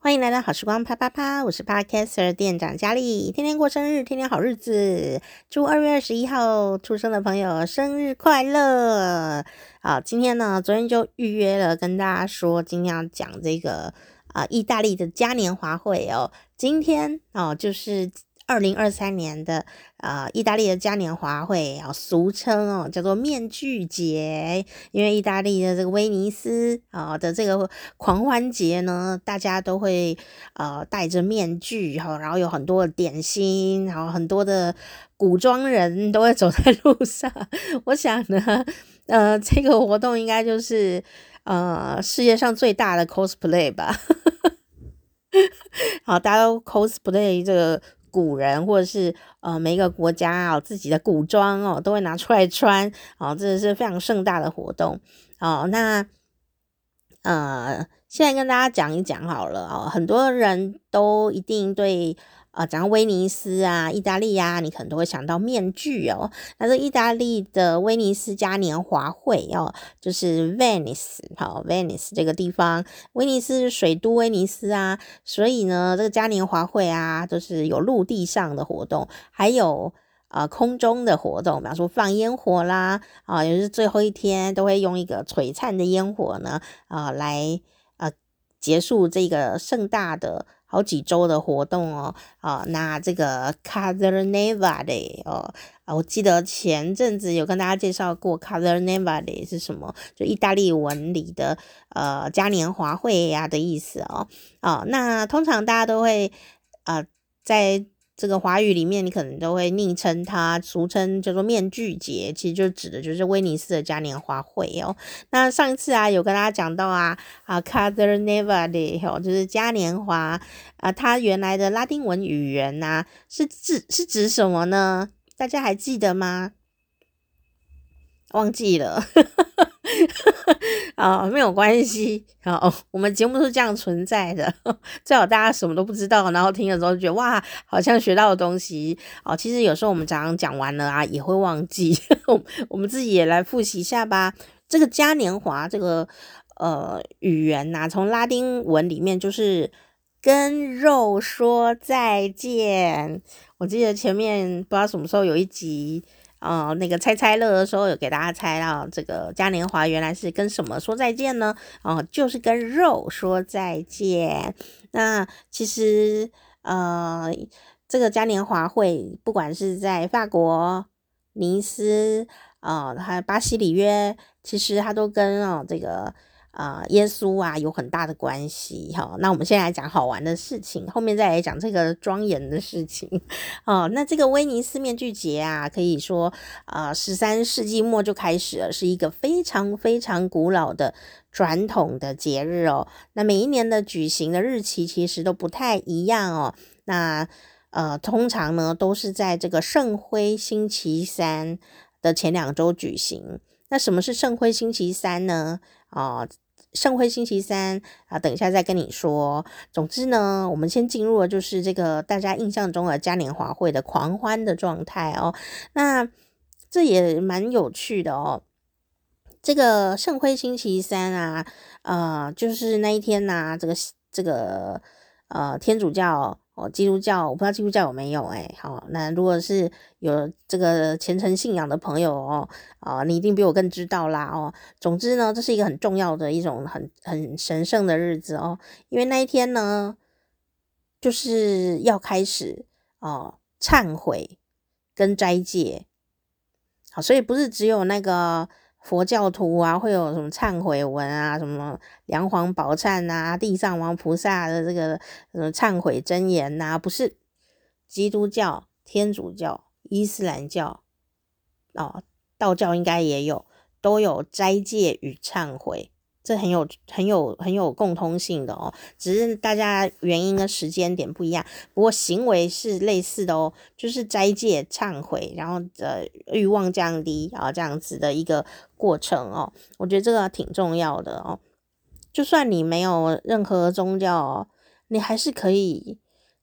欢迎来到好时光啪啪啪，我是 Podcaster 店长佳丽，天天过生日，天天好日子，祝二月二十一号出生的朋友生日快乐！好，今天呢，昨天就预约了，跟大家说今天要讲这个啊、意大利的嘉年华会哦，今天哦就是。二零二三年的呃，意大利的嘉年华会啊，俗称哦叫做面具节，因为意大利的这个威尼斯啊的这个狂欢节呢，大家都会呃戴着面具哈，然后有很多的点心，然后很多的古装人都会走在路上。我想呢，呃，这个活动应该就是呃世界上最大的 cosplay 吧。好，大家都 cosplay 这个。古人或者是呃每一个国家啊自己的古装哦都会拿出来穿哦，这是非常盛大的活动哦。那呃现在跟大家讲一讲好了哦，很多人都一定对。啊，讲威尼斯啊，意大利啊，你可能都会想到面具哦。那这意大利的威尼斯嘉年华会哦，就是 Venice 好，Venice 这个地方，威尼斯是水都威尼斯啊，所以呢，这个嘉年华会啊，都是有陆地上的活动，还有呃空中的活动，比方说放烟火啦，啊，也是最后一天都会用一个璀璨的烟火呢，啊，来呃结束这个盛大的。好几周的活动哦，啊，那这个 Carnevale 哦，啊，我记得前阵子有跟大家介绍过 Carnevale 是什么，就意大利文里的呃嘉年华会呀的意思哦，啊，那通常大家都会啊在。这个华语里面，你可能都会昵称它，俗称叫做面具节，其实就指的就是威尼斯的嘉年华会哦。那上一次啊，有跟大家讲到啊啊，Carnevale 哦，就是嘉年华啊，它原来的拉丁文语言呐、啊，是指是指什么呢？大家还记得吗？忘记了。啊、没有关系。好、哦，我们节目是这样存在的，最好大家什么都不知道，然后听的时候觉得哇，好像学到的东西。哦，其实有时候我们常常讲完了啊，也会忘记。我们自己也来复习一下吧。这个嘉年华这个呃语言呐、从拉丁文里面就是跟肉说再见。我记得前面不知道什么时候有一集。哦，那个猜猜乐的时候有给大家猜到这个嘉年华原来是跟什么说再见呢？哦，就是跟肉说再见。那其实呃，这个嘉年华会不管是在法国尼斯啊，还有巴西里约，其实它都跟哦这个。啊、耶稣啊，有很大的关系哈。那我们现在来讲好玩的事情，后面再来讲这个庄严的事情。哦，那这个威尼斯面具节啊，可以说啊，十三世纪末就开始了，是一个非常非常古老的传统的节日哦。那每一年的举行的日期其实都不太一样哦。那呃，通常呢都是在这个圣灰星期三的前两周举行。那什么是圣灰星期三呢？哦，圣辉星期三啊，等一下再跟你说。总之呢，我们先进入了就是这个大家印象中的嘉年华会的狂欢的状态哦。那这也蛮有趣的哦。这个圣辉星期三啊，呃，就是那一天呐、啊，这个这个呃，天主教。哦，基督教我不知道基督教有没有哎，好，那如果是有这个虔诚信仰的朋友哦，啊，你一定比我更知道啦哦。总之呢，这是一个很重要的一种很很神圣的日子哦，因为那一天呢，就是要开始哦忏悔跟斋戒，好，所以不是只有那个。佛教徒啊，会有什么忏悔文啊，什么梁皇宝忏啊，地藏王菩萨的这个什么忏悔真言呐、不是，基督教、天主教、伊斯兰教哦，道教应该也有，都有斋戒与忏悔。这很有很有很有共通性的哦，只是大家原因跟时间点不一样，不过行为是类似的哦，就是斋戒、忏悔，然后呃欲望降低啊这样子的一个过程哦，我觉得这个挺重要的哦。就算你没有任何宗教，你还是可以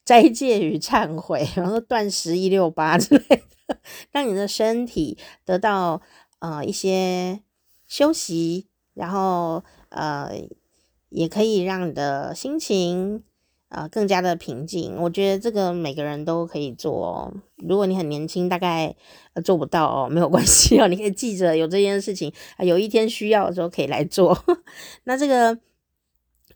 斋戒与忏悔，然后断食一六八之类的，让你的身体得到呃一些休息。然后，呃，也可以让你的心情呃更加的平静。我觉得这个每个人都可以做哦。如果你很年轻，大概做不到哦，没有关系哦，你可以记着有这件事情啊，有一天需要的时候可以来做。那这个。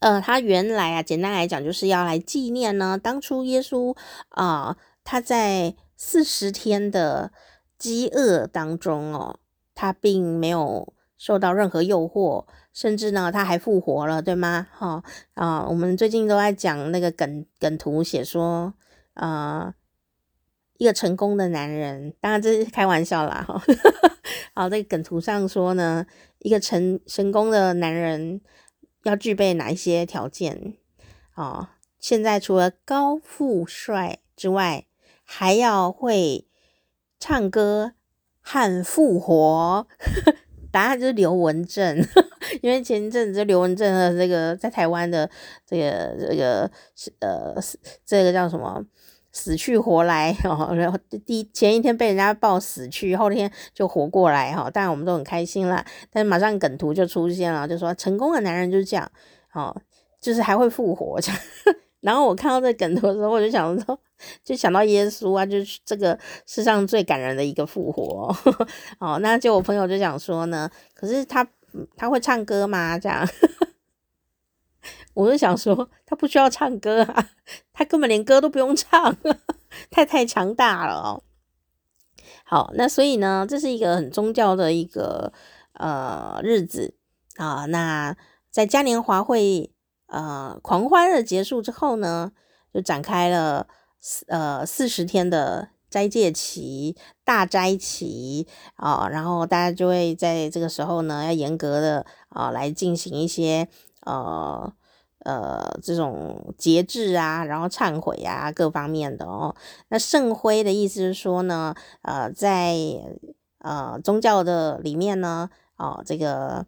呃，他原来啊，简单来讲，就是要来纪念呢，当初耶稣啊、他在四十天的饥饿当中哦，他并没有受到任何诱惑，甚至呢，他还复活了，对吗？哈、哦、啊、我们最近都在讲那个梗梗图，写说啊、呃，一个成功的男人，当然这是开玩笑啦，哈。好，这个梗图上说呢，一个成成功的男人。要具备哪一些条件哦？现在除了高富帅之外，还要会唱歌和复活。答案就是刘文正，因为前一阵子刘文正的这个在台湾的这个这个呃这个叫什么？死去活来 哦，然后第前一天被人家报死去，后天就活过来哈，当然我们都很开心啦。但马上梗图就出现了，就说成功的男人就是这样哦，就是还会复活这样。然后我看到这梗图的时候，我就想说，就想到耶稣啊，就是这个世上最感人的一个复活 哦。那就我朋友就想说呢，可是他他会唱歌吗？这样。我就想说，他不需要唱歌啊，他根本连歌都不用唱，太太强大了哦。好，那所以呢，这是一个很宗教的一个呃日子啊。那在嘉年华会呃狂欢的结束之后呢，就展开了呃四十天的斋戒期、大斋期啊。然后大家就会在这个时候呢，要严格的啊来进行一些呃。呃，这种节制啊，然后忏悔啊，各方面的哦。那圣灰的意思是说呢，呃，在呃宗教的里面呢，哦，这个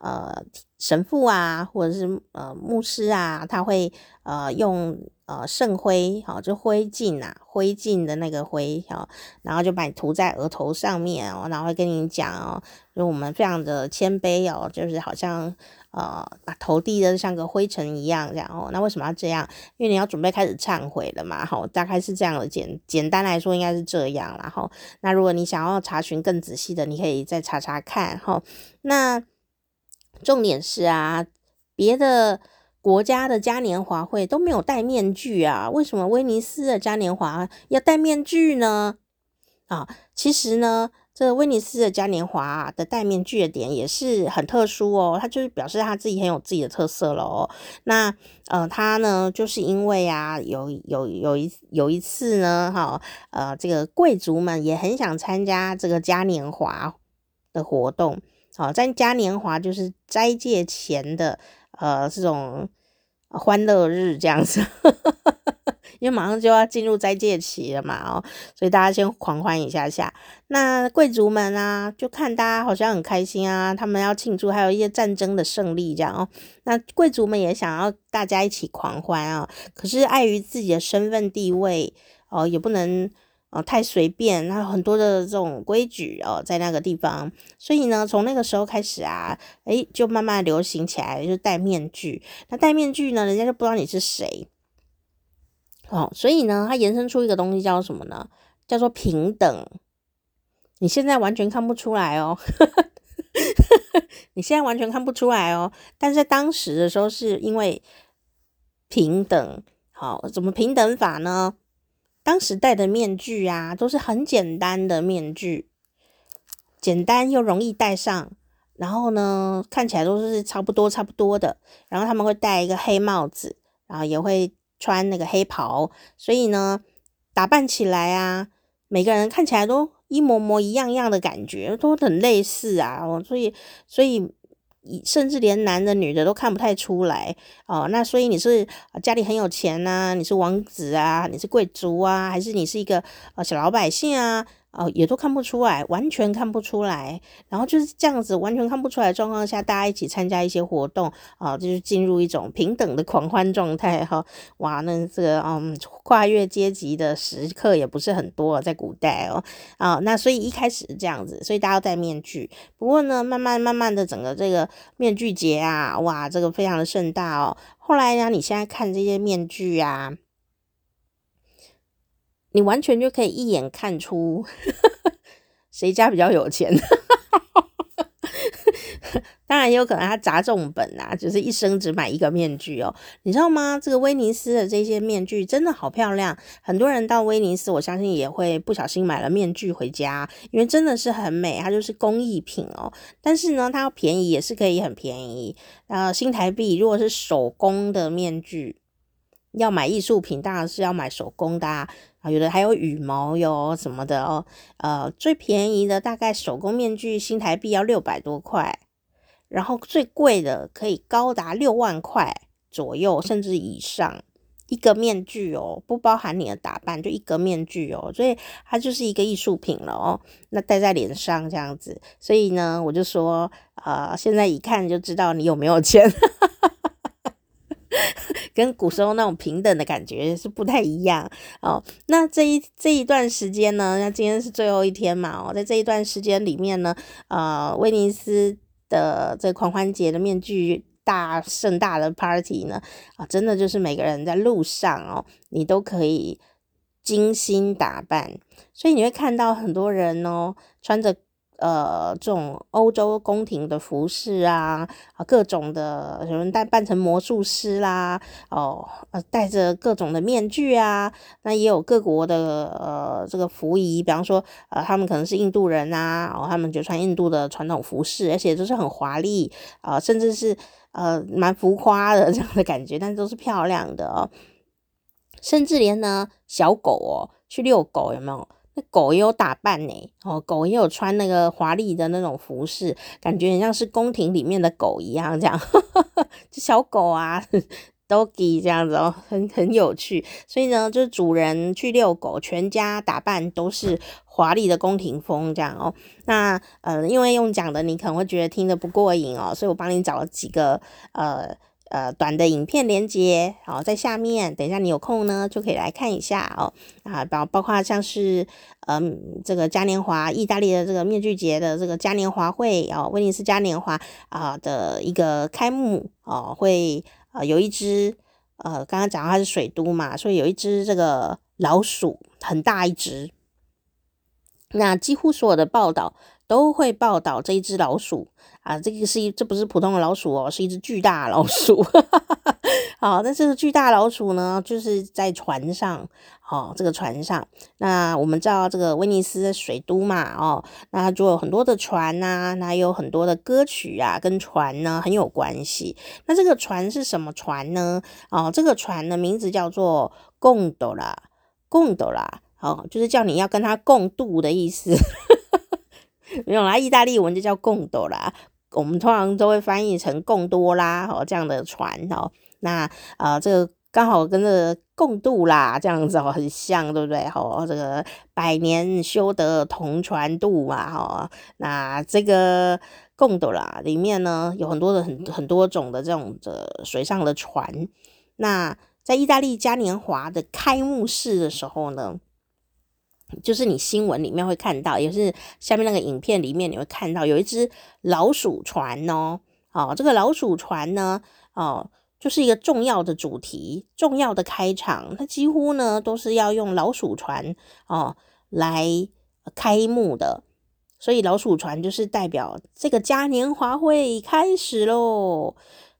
呃神父啊，或者是呃牧师啊，他会呃用呃圣灰，好、哦，就灰烬啊，灰烬的那个灰，好、哦，然后就把你涂在额头上面哦，然后会跟你讲哦，就我们非常的谦卑哦，就是好像。呃，把头低的像个灰尘一样，这样哦那为什么要这样？因为你要准备开始忏悔了嘛，好，大概是这样的简简单来说应该是这样，然后那如果你想要查询更仔细的，你可以再查查看，哈。那重点是啊，别的国家的嘉年华会都没有戴面具啊，为什么威尼斯的嘉年华要戴面具呢？啊，其实呢。这威尼斯的嘉年华的戴面具的点也是很特殊哦，它就是表示他自己很有自己的特色了哦。那呃，他呢就是因为啊，有有有一有一次呢，哈、呃，这个贵族们也很想参加这个嘉年华的活动，好、哦，在嘉年华就是斋戒前的呃这种欢乐日这样子。因为马上就要进入斋戒期了嘛，哦，所以大家先狂欢一下下。那贵族们啊，就看大家好像很开心啊，他们要庆祝，还有一些战争的胜利这样哦。那贵族们也想要大家一起狂欢啊，可是碍于自己的身份地位哦，也不能哦太随便，然后很多的这种规矩哦，在那个地方，所以呢，从那个时候开始啊，诶，就慢慢流行起来，就戴面具。那戴面具呢，人家就不知道你是谁。哦，所以呢，它延伸出一个东西叫什么呢？叫做平等。你现在完全看不出来哦，你现在完全看不出来哦。但是在当时的时候，是因为平等。好，怎么平等法呢？当时戴的面具啊，都是很简单的面具，简单又容易戴上。然后呢，看起来都是差不多差不多的。然后他们会戴一个黑帽子，然后也会。穿那个黑袍，所以呢，打扮起来啊，每个人看起来都一模模一样样的感觉，都很类似啊。所以，所以，甚至连男的女的都看不太出来哦。那所以你是家里很有钱呐、你是王子啊，你是贵族啊，还是你是一个呃小老百姓啊？哦，也都看不出来，完全看不出来。然后就是这样子，完全看不出来状况下，大家一起参加一些活动，啊，就是进入一种平等的狂欢状态哈。哇，那这个嗯，跨越阶级的时刻也不是很多，在古代哦，啊，那所以一开始这样子，所以大家要戴面具。不过呢，慢慢慢慢的，整个这个面具节啊，哇，这个非常的盛大哦。后来呢，你现在看这些面具啊。你完全就可以一眼看出谁家比较有钱，当然也有可能他砸重本啊，就是一生只买一个面具哦，你知道吗？这个威尼斯的这些面具真的好漂亮，很多人到威尼斯，我相信也会不小心买了面具回家，因为真的是很美，它就是工艺品哦。但是呢，它便宜也是可以很便宜，呃，新台币如果是手工的面具。要买艺术品，当然是要买手工的啊，有的还有羽毛哟什么的哦。呃，最便宜的大概手工面具新台币要六百多块，然后最贵的可以高达六万块左右，甚至以上一个面具哦，不包含你的打扮，就一个面具哦，所以它就是一个艺术品了哦。那戴在脸上这样子，所以呢，我就说，呃，现在一看就知道你有没有钱。跟古时候那种平等的感觉是不太一样哦。那这一这一段时间呢，那今天是最后一天嘛哦，在这一段时间里面呢，呃，威尼斯的这狂欢节的面具大盛大的 party 呢，啊，真的就是每个人在路上哦，你都可以精心打扮，所以你会看到很多人哦，穿着。呃，这种欧洲宫廷的服饰啊，啊，各种的有人戴扮成魔术师啦，哦，呃，戴着各种的面具啊，那也有各国的呃这个服仪，比方说呃他们可能是印度人啊，哦，他们就穿印度的传统服饰，而且都是很华丽啊，呃，甚至是呃蛮浮夸的 这样的感觉，但都是漂亮的哦，甚至连呢小狗哦去遛狗有没有？狗也有打扮呢，哦，狗也有穿那个华丽的那种服饰，感觉很像是宫廷里面的狗一样，这样，这小狗啊，doggy 这样子哦，很很有趣。所以呢，就是主人去遛狗，全家打扮都是华丽的宫廷风这样哦。那呃，因为用讲的你可能会觉得听得不过瘾哦，所以我帮你找了几个呃。呃，短的影片连接，好，在下面，等一下你有空呢，就可以来看一下哦。啊，包包括像是，嗯，这个嘉年华，意大利的这个面具节的这个嘉年华会哦，威尼斯嘉年华啊的一个开幕哦，会呃有一只，呃，刚刚讲它是水都嘛，所以有一只这个老鼠，很大一只。那几乎所有的报道都会报道这一只老鼠。啊，这个是一，这不是普通的老鼠哦，是一只巨大老鼠。好，那这个巨大老鼠呢，就是在船上，哦，这个船上，那我们知道这个威尼斯的水都嘛，哦，那就有很多的船呐、啊，那有很多的歌曲啊，跟船呢很有关系。那这个船是什么船呢？哦，这个船的名字叫做贡多拉，贡多拉，哦，就是叫你要跟他共度的意思。没有啦，意大利文就叫贡多啦。我们通常都会翻译成贡多拉哦，这样的船哦，那呃这个刚好跟这个共度啦这样子哦很像，对不对？哦，这个百年修得同船渡嘛，哦，那这个贡多拉里面呢有很多的很很多种的这种的水上的船，那在意大利嘉年华的开幕式的时候呢。就是你新闻里面会看到，也是下面那个影片里面你会看到有一只老鼠船哦，哦，这个老鼠船呢，哦，就是一个重要的主题，重要的开场，它几乎呢都是要用老鼠船哦来开幕的，所以老鼠船就是代表这个嘉年华会开始喽。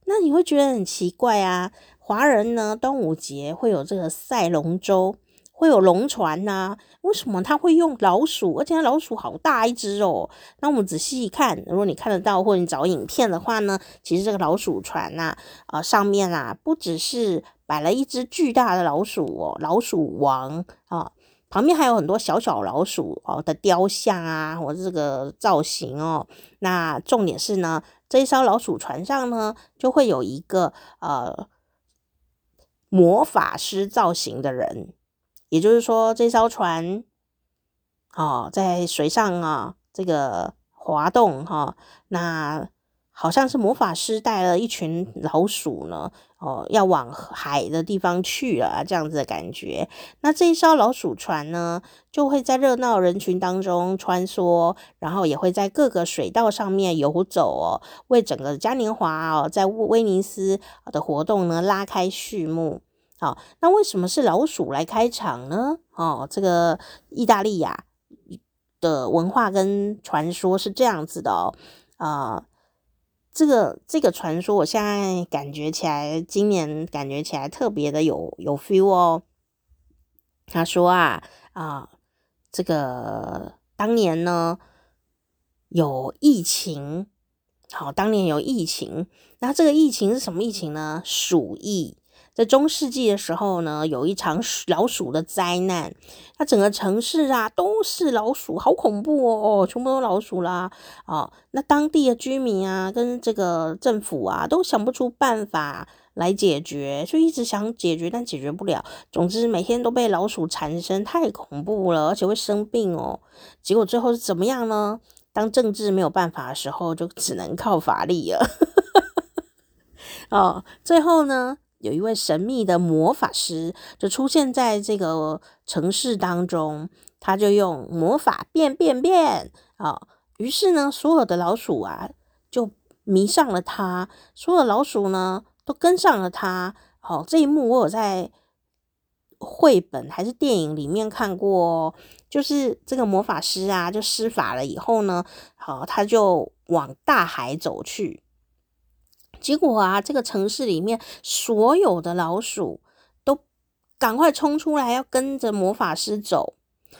那你会觉得很奇怪啊，华人呢端午节会有这个赛龙舟。会有龙船呐、为什么他会用老鼠？而且老鼠好大一只哦。那我们仔细一看，如果你看得到或者你找影片的话呢，其实这个老鼠船呐、啊，上面啊不只是摆了一只巨大的老鼠哦，老鼠王啊，旁边还有很多小小老鼠哦的雕像啊，或者这个造型哦。那重点是呢，这一艘老鼠船上呢，就会有一个呃魔法师造型的人。也就是说，这艘船哦，在水上啊这个滑动哈，那。好像是魔法师带了一群老鼠呢，哦，要往海的地方去了，这样子的感觉。那这一艘老鼠船呢，就会在热闹人群当中穿梭，然后也会在各个水道上面游走哦，为整个嘉年华哦，在威尼斯的活动呢拉开序幕。好，那为什么是老鼠来开场呢？哦，这个意大利呀的文化跟传说是这样子的哦，啊、这个这个传说，我现在感觉起来，今年感觉起来特别的有有 feel 哦。他说啊啊，这个当年呢有疫情，好，当年有疫情，那这个疫情是什么疫情呢？鼠疫。在中世纪的时候呢，有一场老鼠的灾难，那整个城市啊都是老鼠，好恐怖哦，全部都老鼠啦，哦，那当地的居民啊跟这个政府啊都想不出办法来解决，就一直想解决，但解决不了。总之每天都被老鼠缠身，太恐怖了，而且会生病哦。结果最后是怎么样呢？当政治没有办法的时候，就只能靠法力了。哦，最后呢？有一位神秘的魔法师就出现在这个城市当中，他就用魔法变变变啊！于是呢，所有的老鼠啊就迷上了他，所有老鼠呢都跟上了他。好，这一幕我有在绘本还是电影里面看过，就是这个魔法师啊就施法了以后呢，好，他就往大海走去。结果啊，这个城市里面所有的老鼠都赶快冲出来，要跟着魔法师走。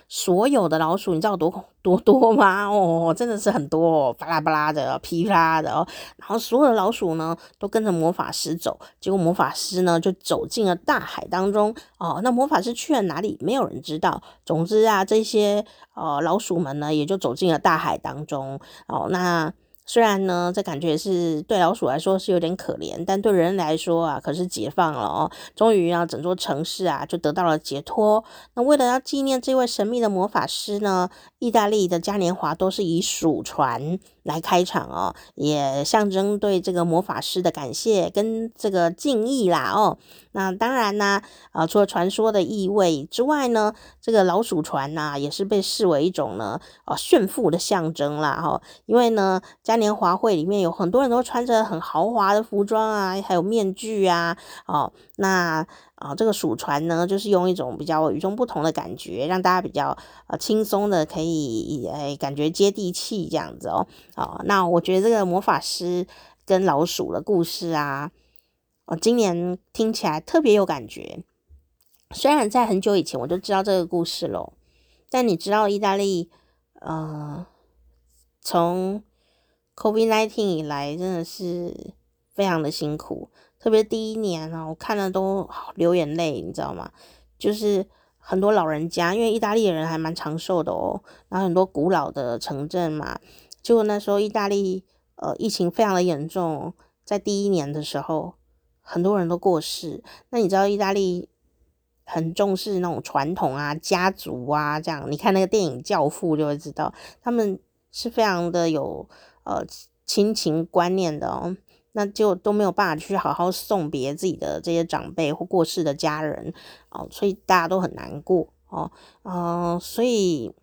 所有的老鼠，你知道多多多吗？哦，真的是很多哦，巴拉巴拉的，噼啪的哦。然后所有的老鼠呢，都跟着魔法师走。结果魔法师呢，就走进了大海当中。哦，那魔法师去了哪里？没有人知道。总之啊，这些呃老鼠们呢，也就走进了大海当中。哦，那。虽然呢，这感觉是对老鼠来说是有点可怜，但对人来说啊，可是解放了哦。终于让，整座城市啊就得到了解脱。那为了要纪念这位神秘的魔法师呢，意大利的嘉年华都是以鼠船来开场哦，也象征对这个魔法师的感谢跟这个敬意啦哦。那当然呢，啊，除了传说的意味之外呢，这个老鼠船呐，也是被视为一种呢，呃，炫富的象征啦哈。因为呢，嘉年华会里面有很多人都穿着很豪华的服装啊，还有面具啊，哦，那啊，这个鼠船呢，就是用一种比较与众不同的感觉，让大家比较呃轻松的可以诶感觉接地气这样子哦。哦，那我觉得这个魔法师跟老鼠的故事啊。我今年听起来特别有感觉，虽然在很久以前我就知道这个故事了，但你知道意大利，呃，从 COVID-19 以来真的是非常的辛苦，特别第一年啊，我看了都流眼泪，你知道吗？就是很多老人家，因为意大利人还蛮长寿的哦，然后很多古老的城镇嘛，结果那时候意大利呃疫情非常的严重，在第一年的时候。很多人都过世，那你知道意大利很重视那种传统啊、家族啊这样。你看那个电影《教父》就会知道，他们是非常的有呃亲情观念的哦。那就都没有办法去好好送别自己的这些长辈或过世的家人哦，所以大家都很难过哦。嗯、所以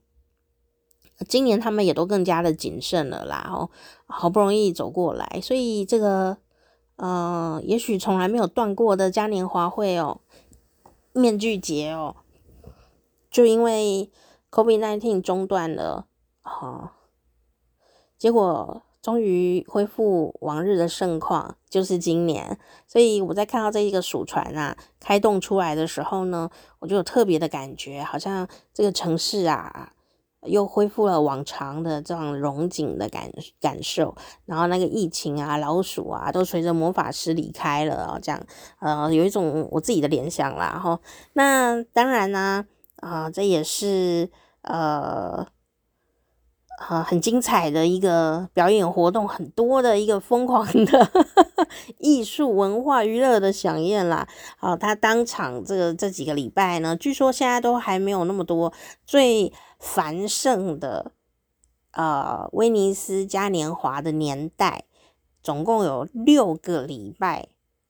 今年他们也都更加的谨慎了啦。哦，好不容易走过来，所以这个。呃，也许从来没有断过的嘉年华会哦，面具节哦，就因为 COVID-19 中断了，哦，结果终于恢复往日的盛况，就是今年。所以我在看到这一个鼠船啊开动出来的时候呢，我就有特别的感觉，好像这个城市啊。又恢复了往常的这样荣景的感感受，然后那个疫情啊、老鼠啊，都随着魔法师离开了啊，这样呃，有一种我自己的联想啦。哈，那当然呢，啊、呃，这也是呃呃很精彩的一个表演活动，很多的一个疯狂的 艺术文化娱乐的饗宴啦。好，他当场这个这几个礼拜呢，据说现在都还没有那么多最繁盛的呃威尼斯嘉年华的年代，总共有六个礼拜。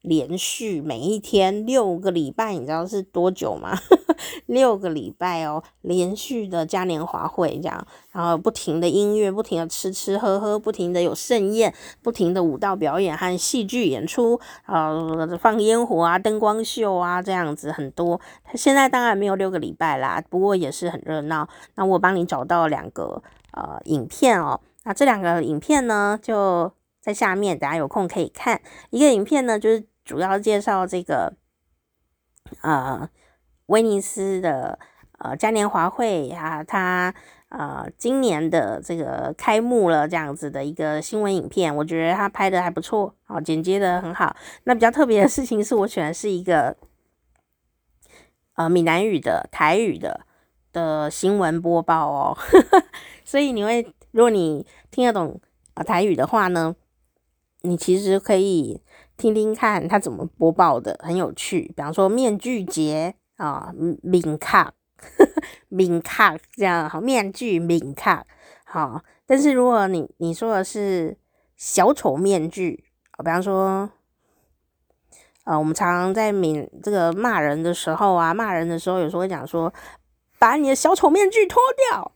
连续每一天六个礼拜，你知道是多久吗？六个礼拜哦，连续的嘉年华会这样，然后不停的音乐，不停的吃吃喝喝，不停的有盛宴，不停的舞蹈表演和戏剧演出，呃，放烟火啊，灯光秀啊，这样子很多。现在当然没有六个礼拜啦，不过也是很热闹。那我帮你找到两个呃影片哦，那这两个影片呢就在下面，大家有空可以看。一个影片呢就是。主要介绍这个呃威尼斯的呃嘉年华会啊，它呃今年的这个开幕了这样子的一个新闻影片，我觉得它拍的还不错，哦，剪接的很好。那比较特别的事情是我选的是一个呃闽南语的台语的的新闻播报哦，所以你会如果你听得懂啊台语的话呢，你其实可以。听听看他怎么播报的，很有趣。比方说面具节啊，敏卡，敏卡这样好，面具敏卡好。但是如果你你说的是小丑面具，比方说，呃，我们常常在闽这个骂人的时候啊，骂人的时候有时候会讲说，把你的小丑面具脱掉，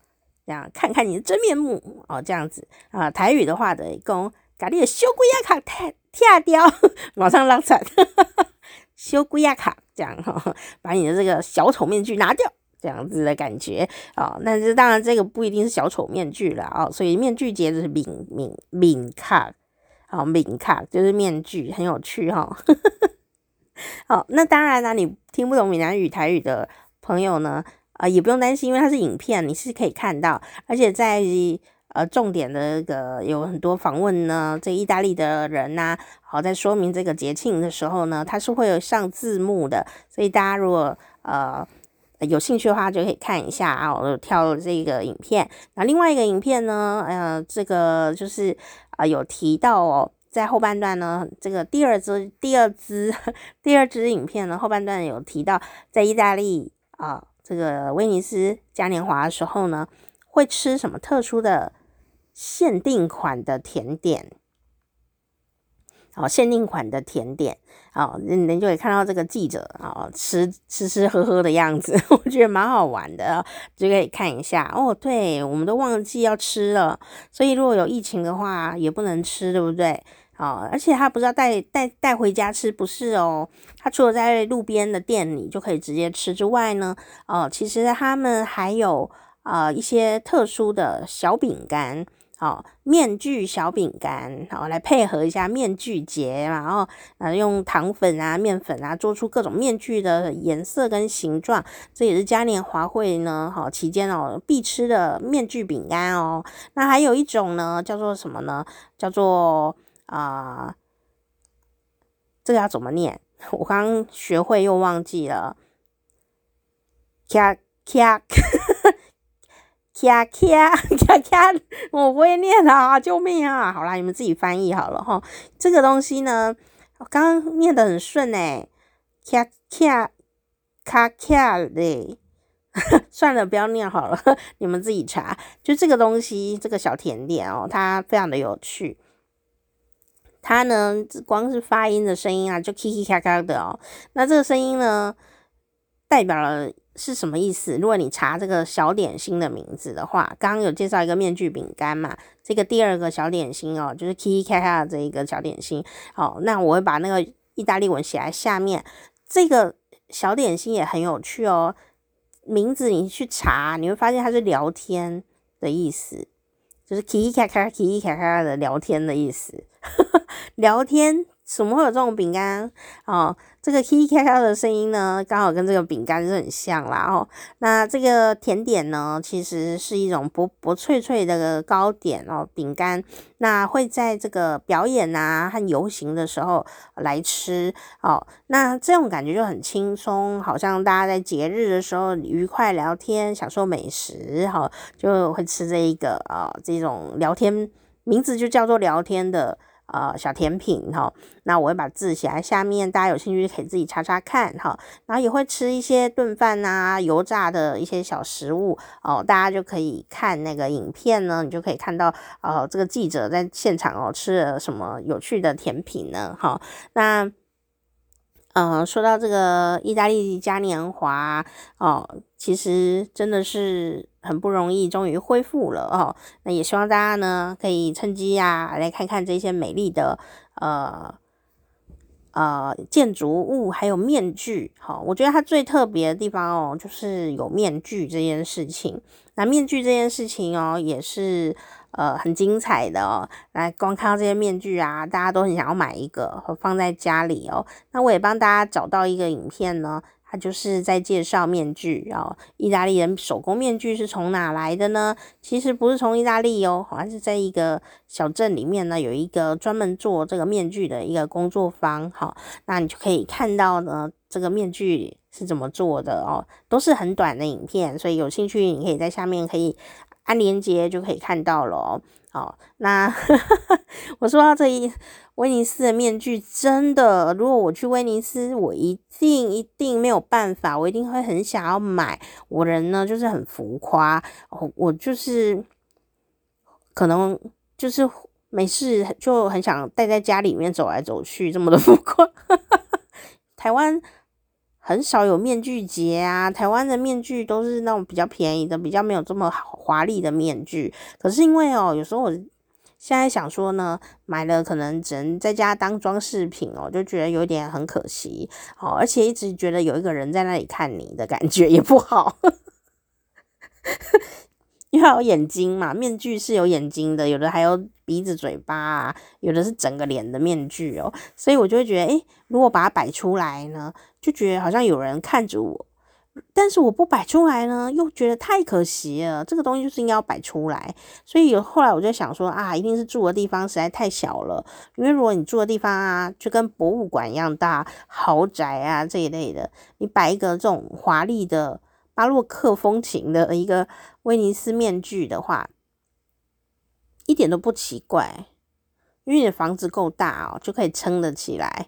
这样看看你的真面目哦，这样子啊。台语的话的讲，把你的小鬼仔卡跳掉，马上拉惨，小鬼仔卡这样哈，把你的这个小丑面具拿掉，这样子的感觉啊。但是当然这个不一定是小丑面具了啊，所以面具节就是敏敏敏卡，好敏卡就是面具，很有趣哈。好，那当然啦，你听不懂闽南语台语的朋友呢，啊也不用担心，因为它是影片，你是可以看到，而且在。呃，重点的这个有很多访问呢，这意大利的人呐、好在说明这个节庆的时候呢，它是会有上字幕的，所以大家如果呃有兴趣的话，就可以看一下啊。我跳这个影片，那另外一个影片呢，呃，这个就是啊、呃、有提到哦，在后半段呢，这个第二支第二支第二支影片呢，后半段有提到在意大利啊、这个威尼斯嘉年华的时候呢，会吃什么特殊的。限定款的甜点，哦，限定款的甜点，哦，你你就可以看到这个记者啊，吃吃吃喝喝的样子，我觉得蛮好玩的，就可以看一下哦。对，我们都忘记要吃了，所以如果有疫情的话，也不能吃，对不对？哦，而且他不是要带带带回家吃，不是哦。他除了在路边的店里就可以直接吃之外呢，哦，其实他们还有啊、一些特殊的小饼干。好，面具小饼干，好，来配合一下面具节嘛，然后呃用糖粉啊、面粉啊做出各种面具的颜色跟形状，这也是嘉年华会呢，好期间哦必吃的面具饼干哦。那还有一种呢，叫做什么呢？叫做啊、这个要怎么念？我刚学会又忘记了，卡卡。卡卡卡卡，我不会念啊！救命啊！好啦，你们自己翻译好了哈。这个东西呢，我刚刚念得很顺诶，卡卡卡卡嘞。算了，不要念好了，你们自己查。就这个东西，这个小甜点哦，它非常的有趣。它呢，光是发音的声音啊，就咔咔咔咔的哦。那这个声音呢，代表了。是什么意思？如果你查这个小点心的名字的话，刚刚有介绍一个面具饼干嘛，这个第二个小点心哦，就是 Kiki Kaka 这一个小点心。好，那我会把那个意大利文写在下面。这个小点心也很有趣哦，名字你去查，你会发现它是聊天的意思，就是 Kiki Kaka Kiki Kaka 的聊天的意思，聊天。怎么会有这种饼干哦？这个“叽叽咔咔”的声音呢，刚好跟这个饼干是很像啦哦。那这个甜点呢，其实是一种薄薄脆脆的糕点哦，饼干。那会在这个表演啊和游行的时候来吃哦。那这种感觉就很轻松，好像大家在节日的时候愉快聊天、享受美食，哈、就会吃这一个啊、哦，这种聊天，名字就叫做聊天的。呃，小甜品哈，那我会把字写在下面，大家有兴趣可以自己查查看哈。然后也会吃一些炖饭啊、油炸的一些小食物哦，大家就可以看那个影片呢，你就可以看到哦，这个记者在现场哦吃了什么有趣的甜品呢？哈，那。呃，说到这个意大利嘉年华哦，其实真的是很不容易，终于恢复了哦。那也希望大家呢可以趁机啊来看看这些美丽的呃呃建筑物，还有面具。好、我觉得它最特别的地方哦，就是有面具这件事情。那面具这件事情哦，也是。呃，很精彩的哦，来光看到这些面具啊，大家都很想要买一个放在家里哦。那我也帮大家找到一个影片呢，他就是在介绍面具哦。意大利人手工面具是从哪来的呢？其实不是从意大利哦，好像是在一个小镇里面呢，有一个专门做这个面具的一个工作坊。好，那你就可以看到呢，这个面具是怎么做的哦，都是很短的影片，所以有兴趣你可以在下面可以。按连接就可以看到了。好，那呵呵 我说到这一威尼斯的面具，真的，如果我去威尼斯，我一定一定没有办法，我一定会很想要买。我人呢就是很浮夸，我就是可能就是没事就很想待在家里面走来走去，这么的 浮夸。台湾。很少有面具节啊，台湾的面具都是那种比较便宜的，比较没有这么华丽的面具。可是因为哦，有时候我现在想说呢，买了可能只能在家当装饰品哦，就觉得有点很可惜哦，而且一直觉得有一个人在那里看你的感觉也不好。因为有眼睛嘛，面具是有眼睛的，有的还有鼻子、嘴巴，有的是整个脸的面具哦，所以我就会觉得，诶，如果把它摆出来呢，就觉得好像有人看着我，但是我不摆出来呢，又觉得太可惜了。这个东西就是应该要摆出来，所以有后来我就想说啊，一定是住的地方实在太小了，因为如果你住的地方啊，就跟博物馆一样大，豪宅啊这一类的，你摆一个这种华丽的。巴洛克风情的一个威尼斯面具的话，一点都不奇怪，因为你的房子够大哦，就可以撑得起来，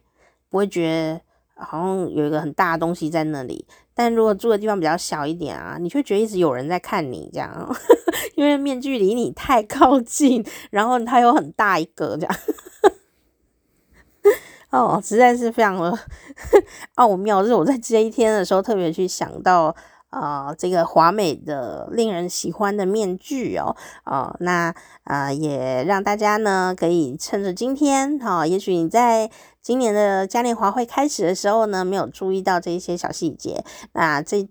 不会觉得好像有一个很大的东西在那里。但如果住的地方比较小一点啊，你就觉得一直有人在看你这样，因为面具离你太靠近，然后它有很大一个这样，哦，实在是非常的 奥妙。就是我在这一天的时候特别去想到。啊、这个华美的、令人喜欢的面具哦，哦，那啊、也让大家呢可以趁着今天，哈、也许你在今年的嘉年华会开始的时候呢，没有注意到这一些小细节，那这。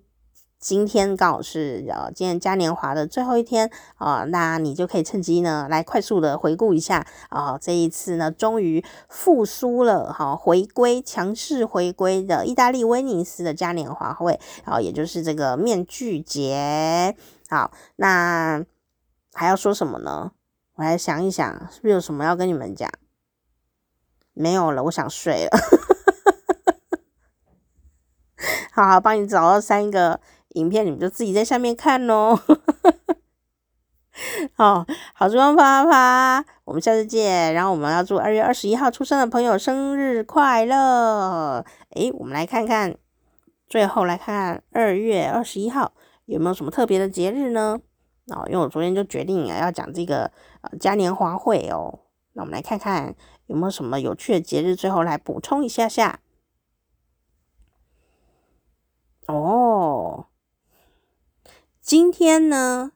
今天刚好是呃，今年嘉年华的最后一天啊、呃，那你就可以趁机呢来快速的回顾一下啊、呃，这一次呢终于复苏了哈，回归强势回归的意大利威尼斯的嘉年华会，然后也就是这个面具节。好，那还要说什么呢？我来想一想，是不是有什么要跟你们讲？没有了，我想睡了。好好帮你找到三个。影片你们就自己在下面看喽，好，好时光啪啪啪，我们下次见。然后我们要祝二月二十一号出生的朋友生日快乐。诶，我们来看看，最后来看看二月二十一号有没有什么特别的节日呢？哦，因为我昨天就决定啊要讲这个呃嘉年华会哦，那我们来看看有没有什么有趣的节日，最后来补充一下下。哦。今天呢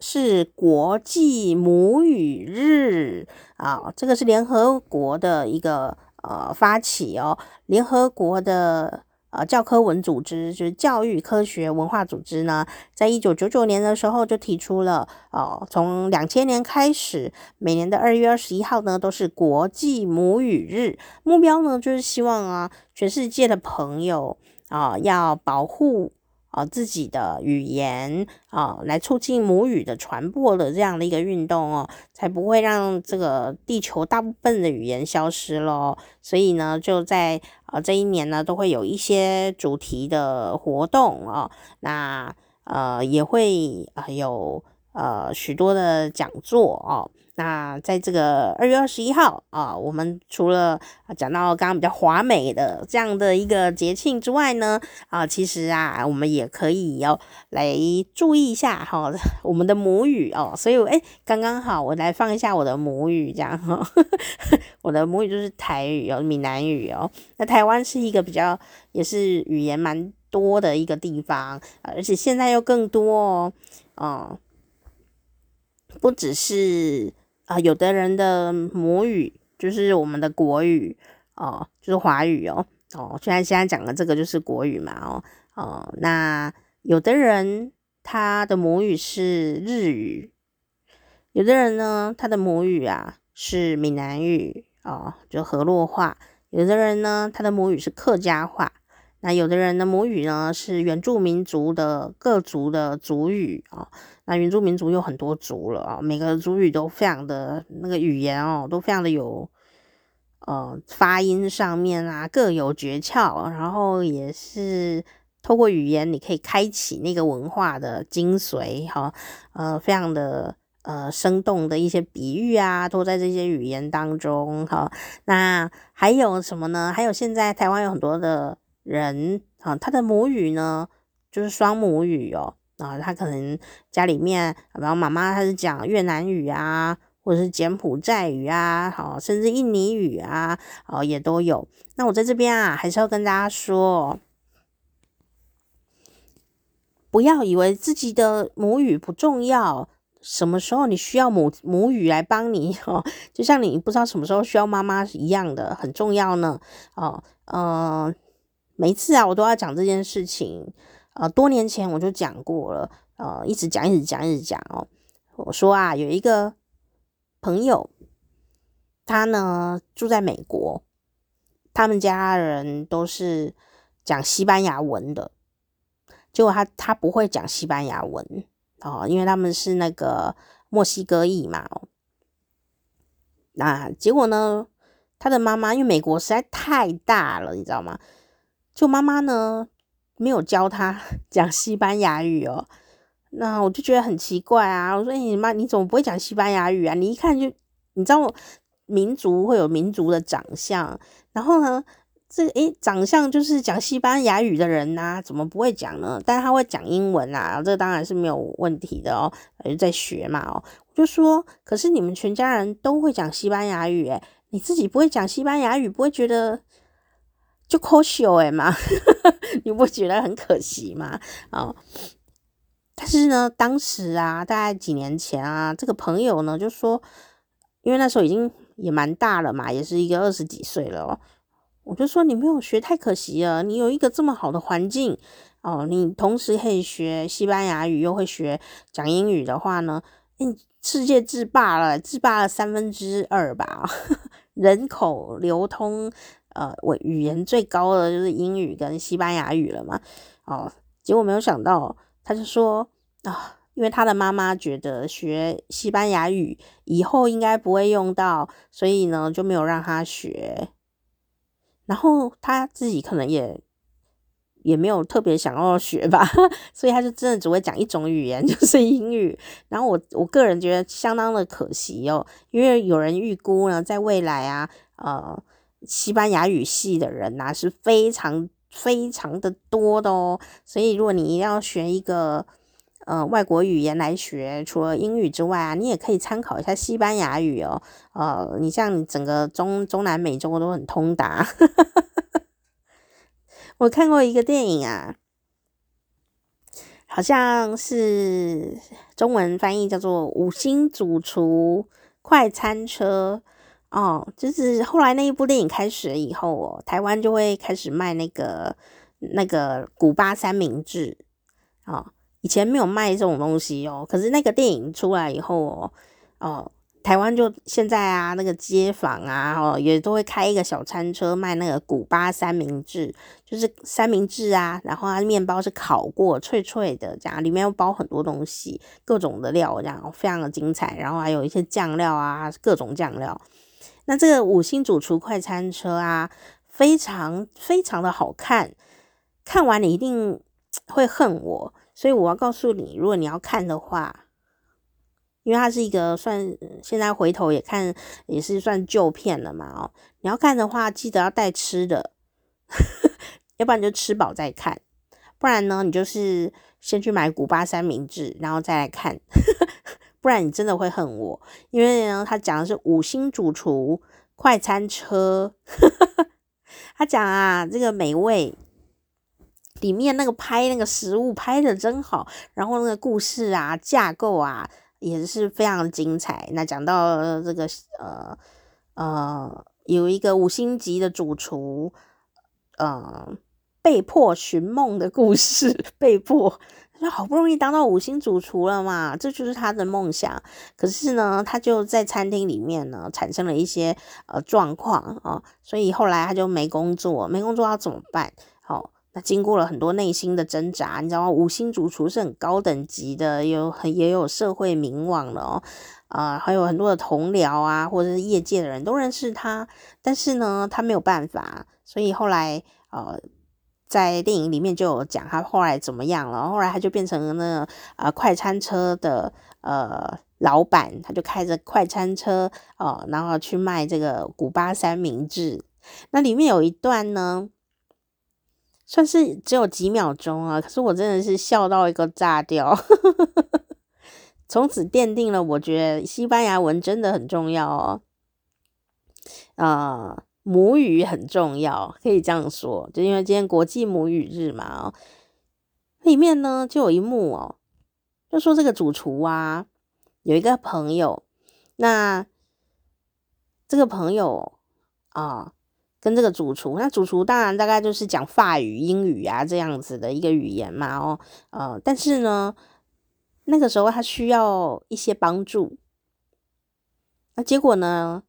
是国际母语日啊，这个是联合国的一个呃发起哦，联合国的呃教科文组织，就是教育科学文化组织呢，在一九九九年的时候就提出了，哦、呃，从两千年开始，每年的二月二十一号呢都是国际母语日，目标呢就是希望啊，全世界的朋友啊、要保护。啊，自己的语言啊，来促进母语的传播的这样的一个运动哦，才不会让这个地球大部分的语言消失咯。所以呢，就在啊这一年呢，都会有一些主题的活动啊，那呃也会啊有呃许多的讲座哦。那在这个二月二十一号啊，我们除了讲到刚刚比较华美的这样的一个节庆之外呢，啊，其实啊，我们也可以要来注意一下哈，我们的母语哦。所以哎，刚刚好，我来放一下我的母语，这样哈，我的母语就是台语哦，闽南语哦。那台湾是一个比较也是语言蛮多的一个地方，而且现在又更多哦，哦，不只是。啊、有的人的母语就是我们的国语哦，就是华语哦哦，虽然现在讲的这个就是国语嘛哦哦，那有的人他的母语是日语，有的人呢他的母语啊是闽南语哦，就河洛话，有的人呢他的母语是客家话，那有的人的母语呢是原住民族的各族的族语哦。那原住民族有很多族了啊，每个族语都非常的那个语言哦，都非常的有呃发音上面啊各有诀窍，然后也是透过语言你可以开启那个文化的精髓哈，呃非常的呃生动的一些比喻啊，都在这些语言当中哈。那还有什么呢？还有现在台湾有很多的人啊，他的母语呢就是双母语哦。啊，他可能家里面，然后妈妈他是讲越南语啊，或者是柬埔寨语啊，好，甚至印尼语啊，哦，也都有。那我在这边啊，还是要跟大家说，不要以为自己的母语不重要，什么时候你需要母母语来帮你哦，就像你不知道什么时候需要妈妈一样的，很重要呢。哦，嗯、每次啊，我都要讲这件事情。呃，多年前我就讲过了，呃，一直讲，一直讲，一直讲哦。我说啊，有一个朋友，他呢住在美国，他们家人都是讲西班牙文的，结果他他不会讲西班牙文哦，因为他们是那个墨西哥裔嘛。那结果呢，他的妈妈因为美国实在太大了，你知道吗？就妈妈呢。没有教他 讲西班牙语哦，那我就觉得很奇怪啊。我说：“你妈，你怎么不会讲西班牙语啊？你一看就，你知道民族会有民族的长相，然后呢，这诶长相就是讲西班牙语的人呐，怎么不会讲呢？但是他会讲英文啊，这当然是没有问题的哦，就在学嘛哦。我就说，可是你们全家人都会讲西班牙语，诶，你自己不会讲西班牙语，不会觉得？”就可惜诶嘛，你不觉得很可惜吗？哦，但是呢，当时啊，大概几年前啊，这个朋友呢就说，因为那时候已经也蛮大了嘛，也是一个二十几岁了。我就说你没有学太可惜了，你有一个这么好的环境哦，你同时可以学西班牙语，又会学讲英语的话呢，你世界制霸了，制霸了三分之二吧，人口流通。呃，我语言最高的就是英语跟西班牙语了嘛，哦，结果没有想到，他就说啊，因为他的妈妈觉得学西班牙语以后应该不会用到，所以呢就没有让他学，然后他自己可能也也没有特别想要学吧，所以他就真的只会讲一种语言，就是英语。然后我我个人觉得相当的可惜哦，因为有人预估呢，在未来啊，呃。西班牙语系的人呐、啊、是非常非常的多的哦，所以如果你要学一个呃外国语言来学，除了英语之外啊，你也可以参考一下西班牙语哦。呃，你像你整个中中南美洲都很通达。我看过一个电影啊，好像是中文翻译叫做《五星主厨快餐车》。哦，就是后来那一部电影开始了以后哦，台湾就会开始卖那个那个古巴三明治哦，以前没有卖这种东西哦，可是那个电影出来以后哦，哦。台湾就现在啊，那个街坊啊，哦，也都会开一个小餐车卖那个古巴三明治，就是三明治啊，然后它面包是烤过，脆脆的，这样里面又包很多东西，各种的料，这样非常的精彩，然后还有一些酱料啊，各种酱料。那这个五星主厨快餐车啊，非常非常的好看，看完你一定会恨我，所以我要告诉你，如果你要看的话。因为它是一个算现在回头也看也是算旧片了嘛哦，你要看的话记得要带吃的，要不然就吃饱再看，不然呢你就是先去买古巴三明治然后再来看，不然你真的会恨我。因为呢他讲的是五星主厨快餐车，他讲啊这个美味里面那个拍那个食物拍的真好，然后那个故事啊架构啊。也是非常精彩。那讲到这个呃呃，有一个五星级的主厨，呃，被迫寻梦的故事。被迫，他好不容易当到五星主厨了嘛，这就是他的梦想。可是呢，他就在餐厅里面呢，产生了一些呃状况啊，所以后来他就没工作，没工作要怎么办？好、哦。那经过了很多内心的挣扎，你知道吗？五星主厨是很高等级的，有很也有社会名望的哦，啊、还有很多的同僚啊，或者是业界的人都认识他，但是呢，他没有办法，所以后来呃，在电影里面就有讲他后来怎么样了，后来他就变成那个呃快餐车的呃老板，他就开着快餐车哦、然后去卖这个古巴三明治，那里面有一段呢。算是只有几秒钟啊，可是我真的是笑到一个炸掉，从此奠定了我觉得西班牙文真的很重要哦，啊、母语很重要，可以这样说，就因为今天国际母语日嘛哦，里面呢就有一幕哦，就说这个主厨啊有一个朋友，那这个朋友啊。跟这个主厨，那主厨当然大概就是讲法语、英语啊这样子的一个语言嘛，哦，呃，但是呢，那个时候他需要一些帮助，那结果呢，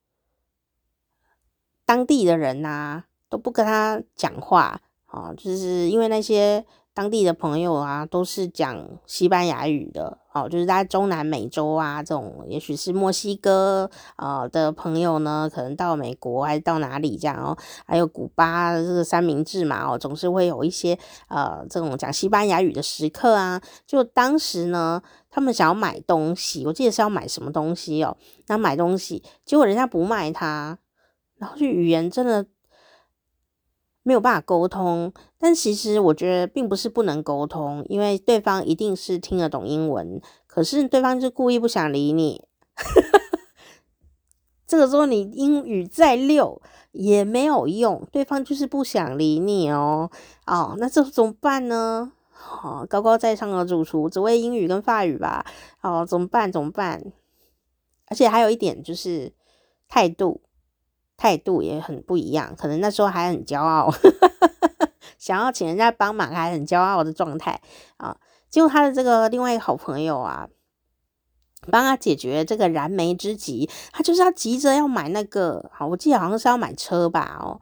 当地的人呐、都不跟他讲话，啊、哦，就是因为那些。当地的朋友啊，都是讲西班牙语的，哦，就是在中南美洲啊，这种也许是墨西哥啊、的朋友呢，可能到美国还是到哪里这样哦，还有古巴这个三明治嘛，哦，总是会有一些呃这种讲西班牙语的食客啊。就当时呢，他们想要买东西，我记得是要买什么东西哦，那买东西，结果人家不卖他，然后就语言真的。没有办法沟通，但其实我觉得并不是不能沟通，因为对方一定是听得懂英文，可是对方就故意不想理你。这个时候你英语再溜也没有用，对方就是不想理你哦。哦，那这怎么办呢？哦，高高在上的主厨只会英语跟法语吧？哦，怎么办？怎么办？而且还有一点就是态度。态度也很不一样，可能那时候还很骄傲，想要请人家帮忙，还很骄傲的状态啊。结果他的这个另外一个好朋友啊，帮他解决这个燃眉之急，他就是要急着要买那个，好，我记得好像是要买车吧，哦。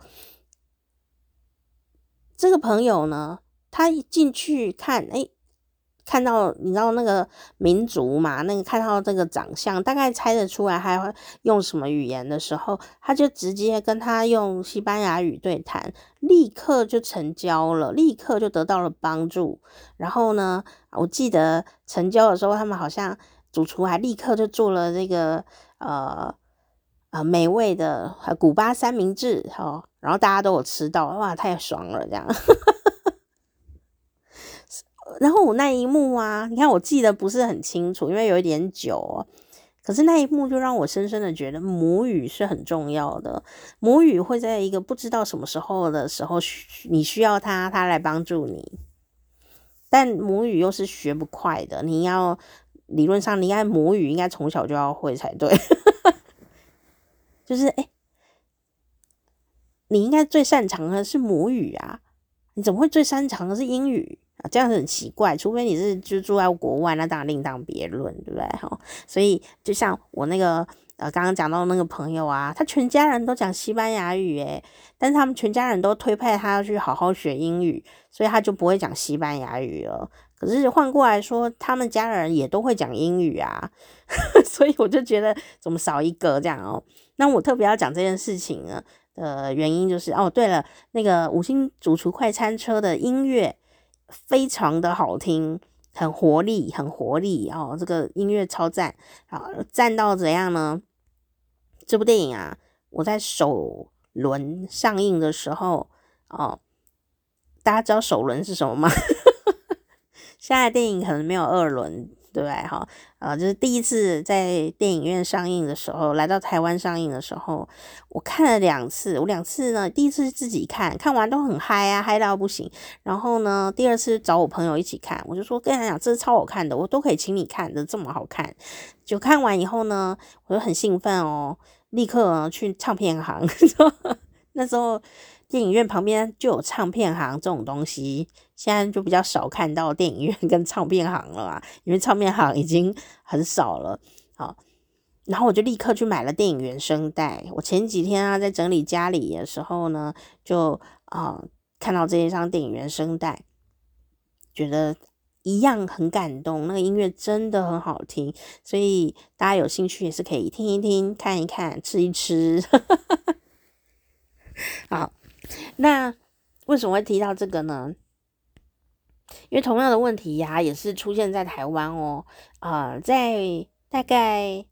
这个朋友呢，他一进去看，哎。看到你知道那个民族嘛？那个看到这个长相，大概猜得出来他会用什么语言的时候，他就直接跟他用西班牙语对谈，立刻就成交了，立刻就得到了帮助。然后呢，我记得成交的时候，他们好像主厨还立刻就做了这个呃呃美味的古巴三明治，哦，然后大家都有吃到，哇，太爽了这样。然后我那一幕啊，你看我记得不是很清楚，因为有一点久哦。可是那一幕就让我深深的觉得母语是很重要的。母语会在一个不知道什么时候的时候，你需要它，它来帮助你。但母语又是学不快的，你要理论上你应该母语应该从小就要会才对。就是哎，你应该最擅长的是母语啊。你怎么会最擅长的是英语这样很奇怪，除非你是就住在国外，那当然另当别论，对不对？哈，所以就像我那个呃刚刚讲到那个朋友啊，他全家人都讲西班牙语，诶，但是他们全家人都推派他要去好好学英语，所以他就不会讲西班牙语了。可是换过来说，他们家人也都会讲英语啊，所以我就觉得怎么少一个这样哦？那我特别要讲这件事情呢的原因就是哦，对了，那个五星主厨快餐车的音乐非常的好听，很活力，很活力哦，这个音乐超赞，好赞到怎样呢？这部电影啊，我在首轮上映的时候哦，大家知道首轮是什么吗？现在电影可能没有二轮，对不对？哈，呃，就是第一次在电影院上映的时候，来到台湾上映的时候，我看了两次。我两次呢，第一次自己看，看完都很嗨啊，嗨到不行。然后呢，第二次找我朋友一起看，我就说跟他讲，这是超好看的，我都可以请你看的，这么好看。就看完以后呢，我就很兴奋哦，立刻去唱片行。那时候。电影院旁边就有唱片行这种东西，现在就比较少看到电影院跟唱片行了嘛，因为唱片行已经很少了。好，然后我就立刻去买了电影原声带。我前几天啊，在整理家里的时候呢，就啊、看到这一张电影原声带，觉得一样很感动，那个音乐真的很好听，所以大家有兴趣也是可以听一听、看一看、吃一吃。好。那为什么会提到这个呢？因为同样的问题呀、也是出现在台湾哦。啊、在大概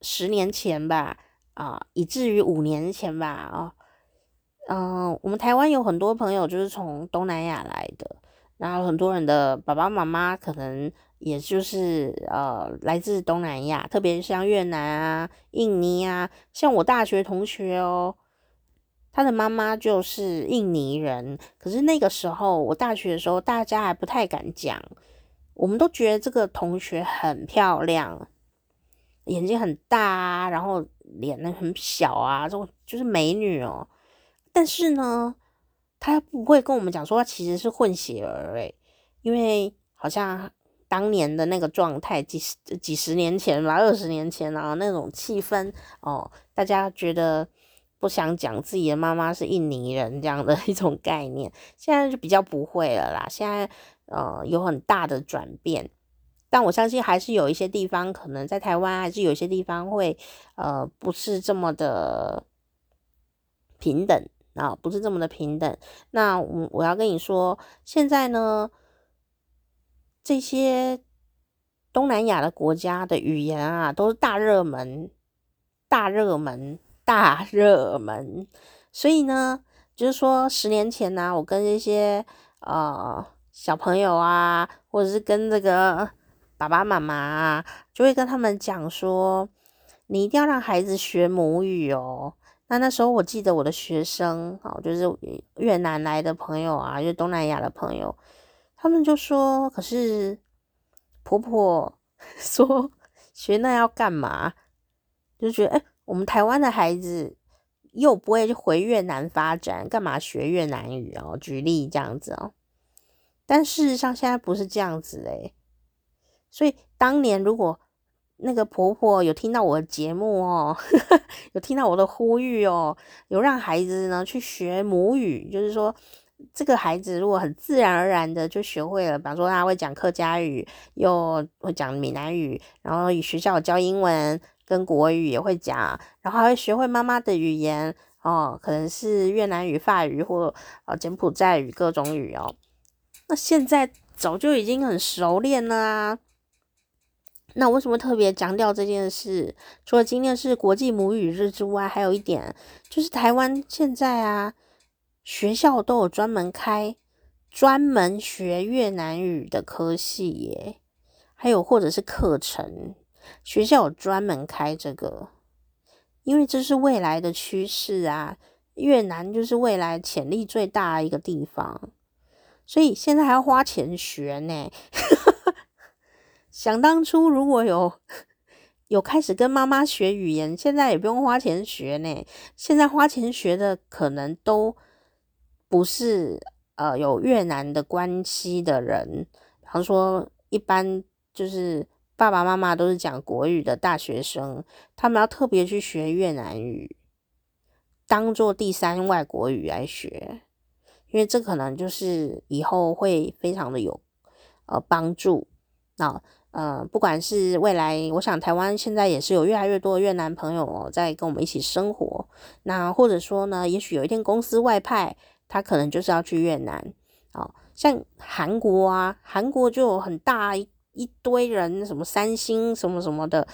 十年前吧，啊、以至于五年前吧，啊、哦，嗯、我们台湾有很多朋友就是从东南亚来的，然后很多人的爸爸妈妈可能也就是呃来自东南亚，特别像越南啊、印尼啊，像我大学同学哦。他的妈妈就是印尼人，可是那个时候我大学的时候，大家还不太敢讲，我们都觉得这个同学很漂亮，眼睛很大啊，然后脸呢很小啊，这种就是美女哦。但是呢，他不会跟我们讲说他其实是混血儿诶，因为好像当年的那个状态，几十几十年前吧，二十年前啊，那种气氛哦，大家觉得。不想讲自己的妈妈是印尼人这样的一种概念，现在就比较不会了啦。现在呃有很大的转变，但我相信还是有一些地方可能在台湾还是有一些地方会呃不是这么的平等啊，不是这么的平等。那我我要跟你说，现在呢这些东南亚的国家的语言啊都是大热门，大热门。大热门，所以呢，就是说十年前呢、我跟一些呃小朋友啊，或者是跟这个爸爸妈妈啊，就会跟他们讲说，你一定要让孩子学母语哦。那那时候我记得我的学生，哦，就是越南来的朋友啊，就东南亚的朋友，他们就说，可是婆婆 说学那要干嘛？就觉得哎。诶我们台湾的孩子又不会回越南发展，干嘛学越南语哦？举例这样子哦。但事实上现在不是这样子诶。所以当年如果那个婆婆有听到我的节目哦，有听到我的呼吁哦，有让孩子呢去学母语，就是说这个孩子如果很自然而然的就学会了，比方说他会讲客家语，又会讲闽南语，然后与学校教英文。跟国语也会讲，然后还会学会妈妈的语言哦，可能是越南语、法语或呃柬埔寨语各种语哦。那现在早就已经很熟练了啊。那为什么特别强调这件事？除了今天是国际母语日之外，还有一点就是台湾现在啊，学校都有专门开专门学越南语的科系耶，还有或者是课程。学校有专门开这个，因为这是未来的趋势啊。越南就是未来潜力最大的一个地方，所以现在还要花钱学呢。想当初如果有有开始跟妈妈学语言，现在也不用花钱学呢。现在花钱学的可能都不是呃有越南的关系的人，比方说一般就是爸爸妈妈都是讲国语的大学生，他们要特别去学越南语，当做第三外国语来学，因为这可能就是以后会非常的有呃帮助。那呃，不管是未来，我想台湾现在也是有越来越多越南朋友在跟我们一起生活。那或者说呢，也许有一天公司外派，他可能就是要去越南。哦，像韩国啊，韩国就有很大一一堆人，什么三星什么什么的，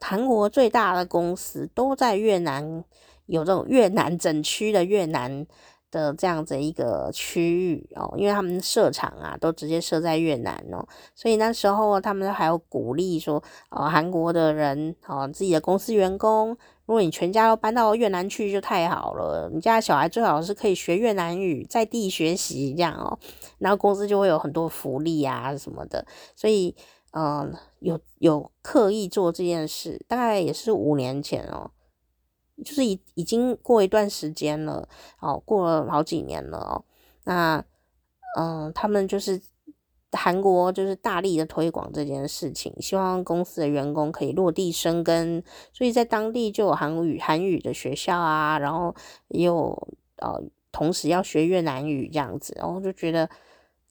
韩国最大的公司都在越南，有这种越南整区的越南。的这样子一个区域哦，因为他们设厂啊，都直接设在越南哦，所以那时候他们还有鼓励说，哦，韩国的人哦，自己的公司员工，如果你全家都搬到越南去，就太好了。你家小孩最好是可以学越南语，在地学习这样哦，然后公司就会有很多福利啊什么的。所以，嗯、有有刻意做这件事，大概也是五年前哦。就是已已经过一段时间了，哦，过了好几年了哦。那，嗯，他们就是韩国，就是大力的推广这件事情，希望公司的员工可以落地生根，所以在当地就有韩语韩语的学校啊，然后也有呃，同时要学越南语这样子，然后就觉得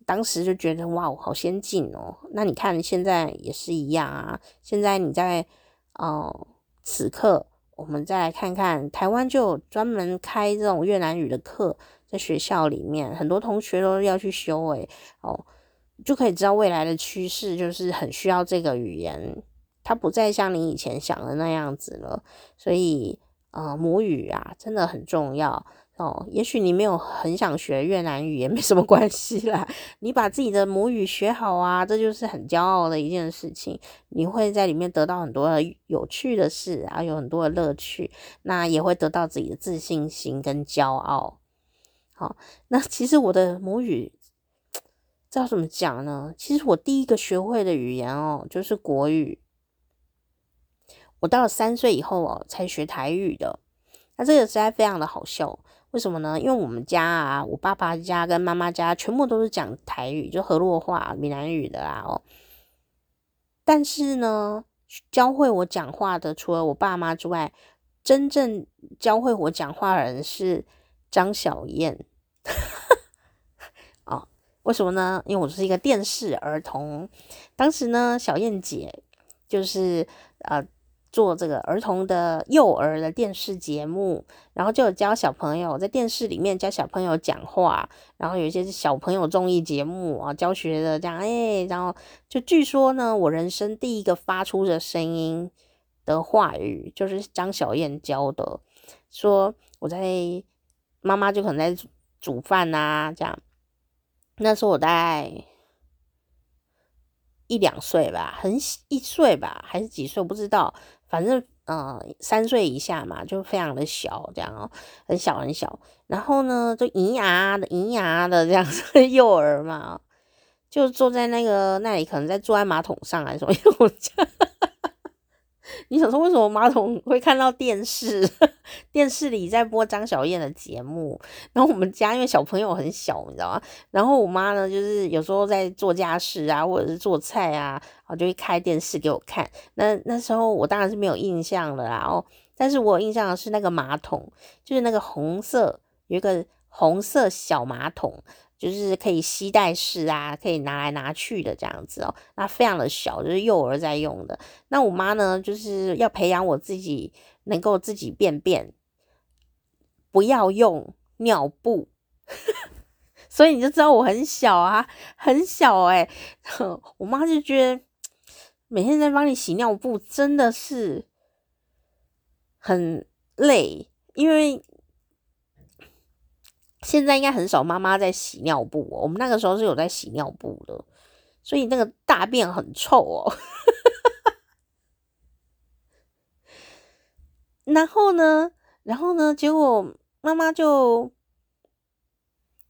当时就觉得哇，好先进哦。那你看现在也是一样啊，现在你在哦、此刻。我们再来看看，台湾就有专门开这种越南语的课，在学校里面，很多同学都要去修诶，哦，就可以知道未来的趋势就是很需要这个语言，它不再像你以前想的那样子了，所以，呃，母语啊，真的很重要。哦，也许你没有很想学越南语也没什么关系啦，你把自己的母语学好啊，这就是很骄傲的一件事情。你会在里面得到很多有趣的事啊，有很多的乐趣，那也会得到自己的自信心跟骄傲。好，那其实我的母语，知道怎么讲呢？其实我第一个学会的语言哦，就是国语。我到了三岁以后哦，才学台语的。那这个实在非常的好笑。为什么呢？因为我们家啊，我爸爸家跟妈妈家全部都是讲台语，就河洛话、闽南语的啦哦。但是呢，教会我讲话的除了我爸妈之外，真正教会我讲话的人是张小燕。哦，为什么呢？因为我是一个电视儿童，当时呢，小燕姐就是呃。做这个儿童的幼儿的电视节目，然后就有教小朋友在电视里面教小朋友讲话，然后有一些是小朋友综艺节目啊，教学的这样，哎，然后就据说呢，我人生第一个发出的声音的话语就是张小燕教的，说我在妈妈就可能在煮饭啊，这样，那时候我大概一两岁吧，很一岁吧，还是几岁不知道。反正，呃，三岁以下嘛，就非常的小，这样哦，很小很小。然后呢，就银牙的咿呀的这样子，幼儿嘛，就坐在那个那里，可能在坐在马桶上来说，因为我家。你想说为什么马桶会看到电视？电视里在播张小燕的节目，然后我们家因为小朋友很小，你知道吗？然后我妈呢，就是有时候在做家事啊，或者是做菜啊，然后就会开电视给我看。那那时候我当然是没有印象了啦，哦，但是我有印象的是那个马桶，就是那个红色，有一个红色小马桶。就是可以吸带式啊，可以拿来拿去的这样子哦。那非常的小，就是幼儿在用的。那我妈呢，就是要培养我自己能够自己便便，不要用尿布。所以你就知道我很小啊，很小哎、我妈就觉得每天在帮你洗尿布真的是很累，因为。现在应该很少妈妈在洗尿布哦，我们那个时候是有在洗尿布的，所以那个大便很臭哦。然后呢，然后呢，结果妈妈就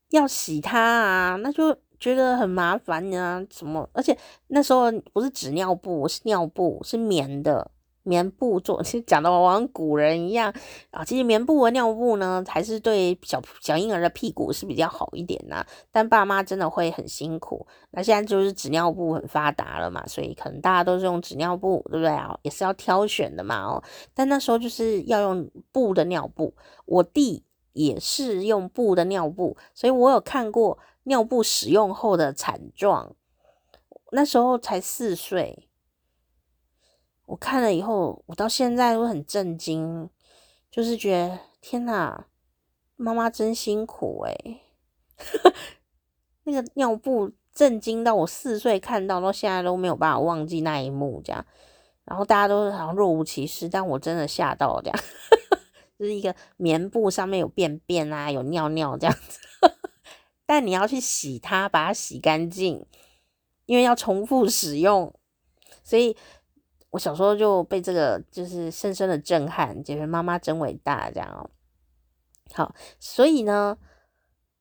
要洗它啊，那就觉得很麻烦啊，什么？而且那时候不是纸尿布，是尿布，是棉的棉布做，其实讲的我像古人一样啊。其实棉布和尿布呢，还是对小小婴儿的屁股是比较好一点的。但爸妈真的会很辛苦。那现在就是纸尿布很发达了嘛，所以可能大家都是用纸尿布，对不对啊？也是要挑选的嘛哦。但那时候就是要用布的尿布，我弟也是用布的尿布，所以我有看过尿布使用后的惨状。那时候才四岁。我看了以后，我到现在都很震惊，就是觉得天哪，妈妈真辛苦诶。那个尿布震惊到我四岁看到，到现在都没有办法忘记那一幕，这样。然后大家都好像若无其事，但我真的吓到这样，就是一个棉布上面有便便啊，有尿尿这样子，但你要去洗它，把它洗干净，因为要重复使用，所以。我小时候就被这个就是深深的震撼，觉得妈妈真伟大，这样哦。好，所以呢，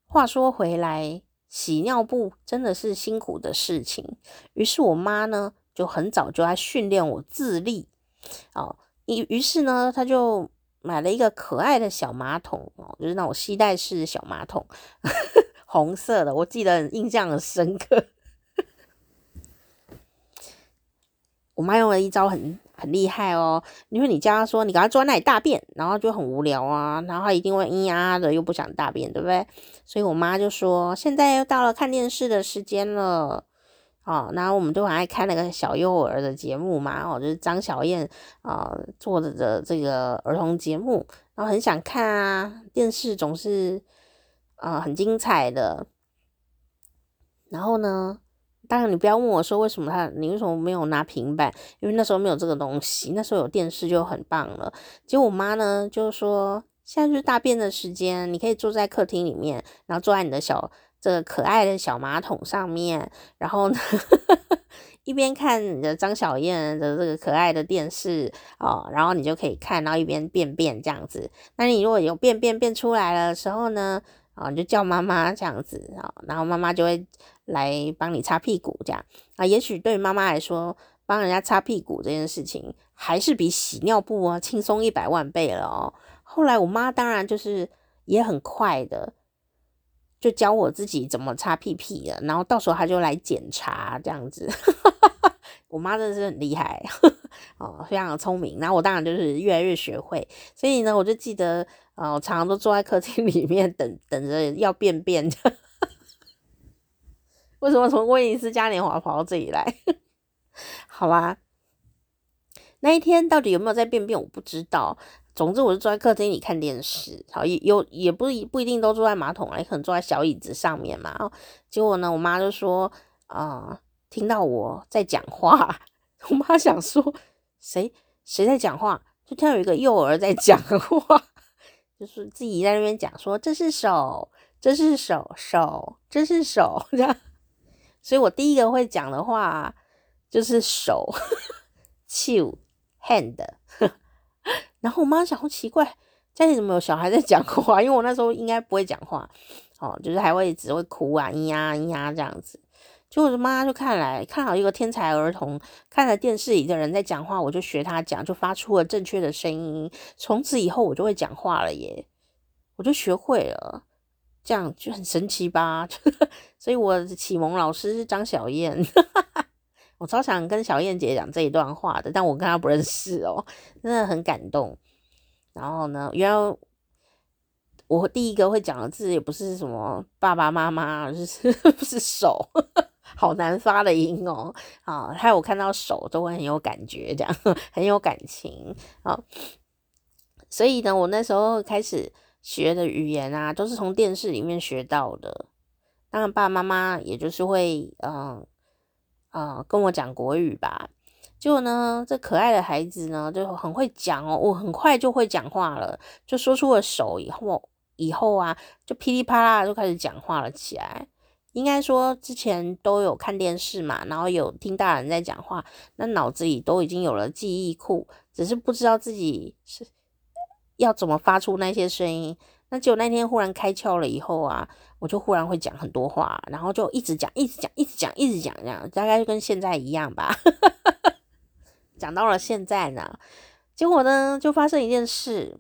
话说回来，洗尿布真的是辛苦的事情。于是我妈呢就很早就来训练我自立哦。于于是呢，她就买了一个可爱的小马桶哦，就是那种吸带式小马桶，红色的，我记得印象很深刻。我妈用了一招很很厉害哦，因为你叫她说你赶快坐在那里大便，然后就很无聊啊，然后她一定会咿呀的，又不想大便，对不对？所以我妈就说现在又到了看电视的时间了，哦，然后我们都很爱看那个小幼儿的节目嘛，哦，就是张小燕啊、呃、做的的这个儿童节目，然后很想看啊，电视总是啊、呃、很精彩的，然后呢？当然，你不要问我说为什么他，你为什么没有拿平板？因为那时候没有这个东西，那时候有电视就很棒了。结果我妈呢就说，现在就是大便的时间，你可以坐在客厅里面，然后坐在你的小这个可爱的小马桶上面，然后呢 一边看你的张小燕的这个可爱的电视哦，然后你就可以看，然后一边便便这样子。那你如果有便便便出来的时候呢，啊，你就叫妈妈这样子啊，然后妈妈就会来帮你擦屁股这样啊。也许对妈妈来说，帮人家擦屁股这件事情，还是比洗尿布啊轻松一百万倍了哦。后来我妈当然就是也很快的，就教我自己怎么擦屁屁了。然后到时候她就来检查这样子。我妈真的是很厉害 哦，非常的聪明。然后我当然就是越来越学会，所以呢，我就记得。啊，我常常都坐在客厅 里面等等着要便便。为什么从威尼斯嘉年华跑到这里来？好啦，那一天到底有没有在便便，我不知道。总之，我就坐在客厅里看电视。好，也有也不一不一定都坐在马桶，也可能坐在小椅子上面嘛。结果呢，我妈就说啊，听到我在讲话，我妈想说谁谁在讲话，就听到有一个幼儿在讲话。就是自己在那边讲说，这是手，这是手，手，这是手，这样。所以我第一个会讲的话就是手，to hand。然后我妈想，好奇怪，家里怎么有小孩在讲话？因为我那时候应该不会讲话，哦，就是还会只会哭啊，咿呀咿呀这样子。就我的妈就看来看好一个天才儿童，看了电视里的人在讲话，我就学他讲，就发出了正确的声音。从此以后我就会讲话了耶，我就学会了，这样就很神奇吧？所以我启蒙老师是张小燕，我超想跟小燕姐讲这一段话的，但我跟她不认识哦，真的很感动。然后呢，原来我第一个会讲的字也不是什么爸爸妈妈，就是 不是手。好难发的音哦，啊，还有我看到手都会很有感觉，这样很有感情啊。所以呢，我那时候开始学的语言啊，都是从电视里面学到的。当然，爸爸妈妈也就是会，嗯，啊，跟我讲国语吧。结果呢，这可爱的孩子呢，就很会讲哦，我很快就会讲话了，就说出了手以后，以后啊，就噼里啪啦就开始讲话了起来。应该说之前都有看电视嘛，然后有听大人在讲话，那脑子里都已经有了记忆库，只是不知道自己是要怎么发出那些声音。那结果那天忽然开窍了以后啊，我就忽然会讲很多话，然后就一直讲，一直讲，一直讲，一直讲，这样大概就跟现在一样吧。讲到了现在呢，结果呢就发生一件事，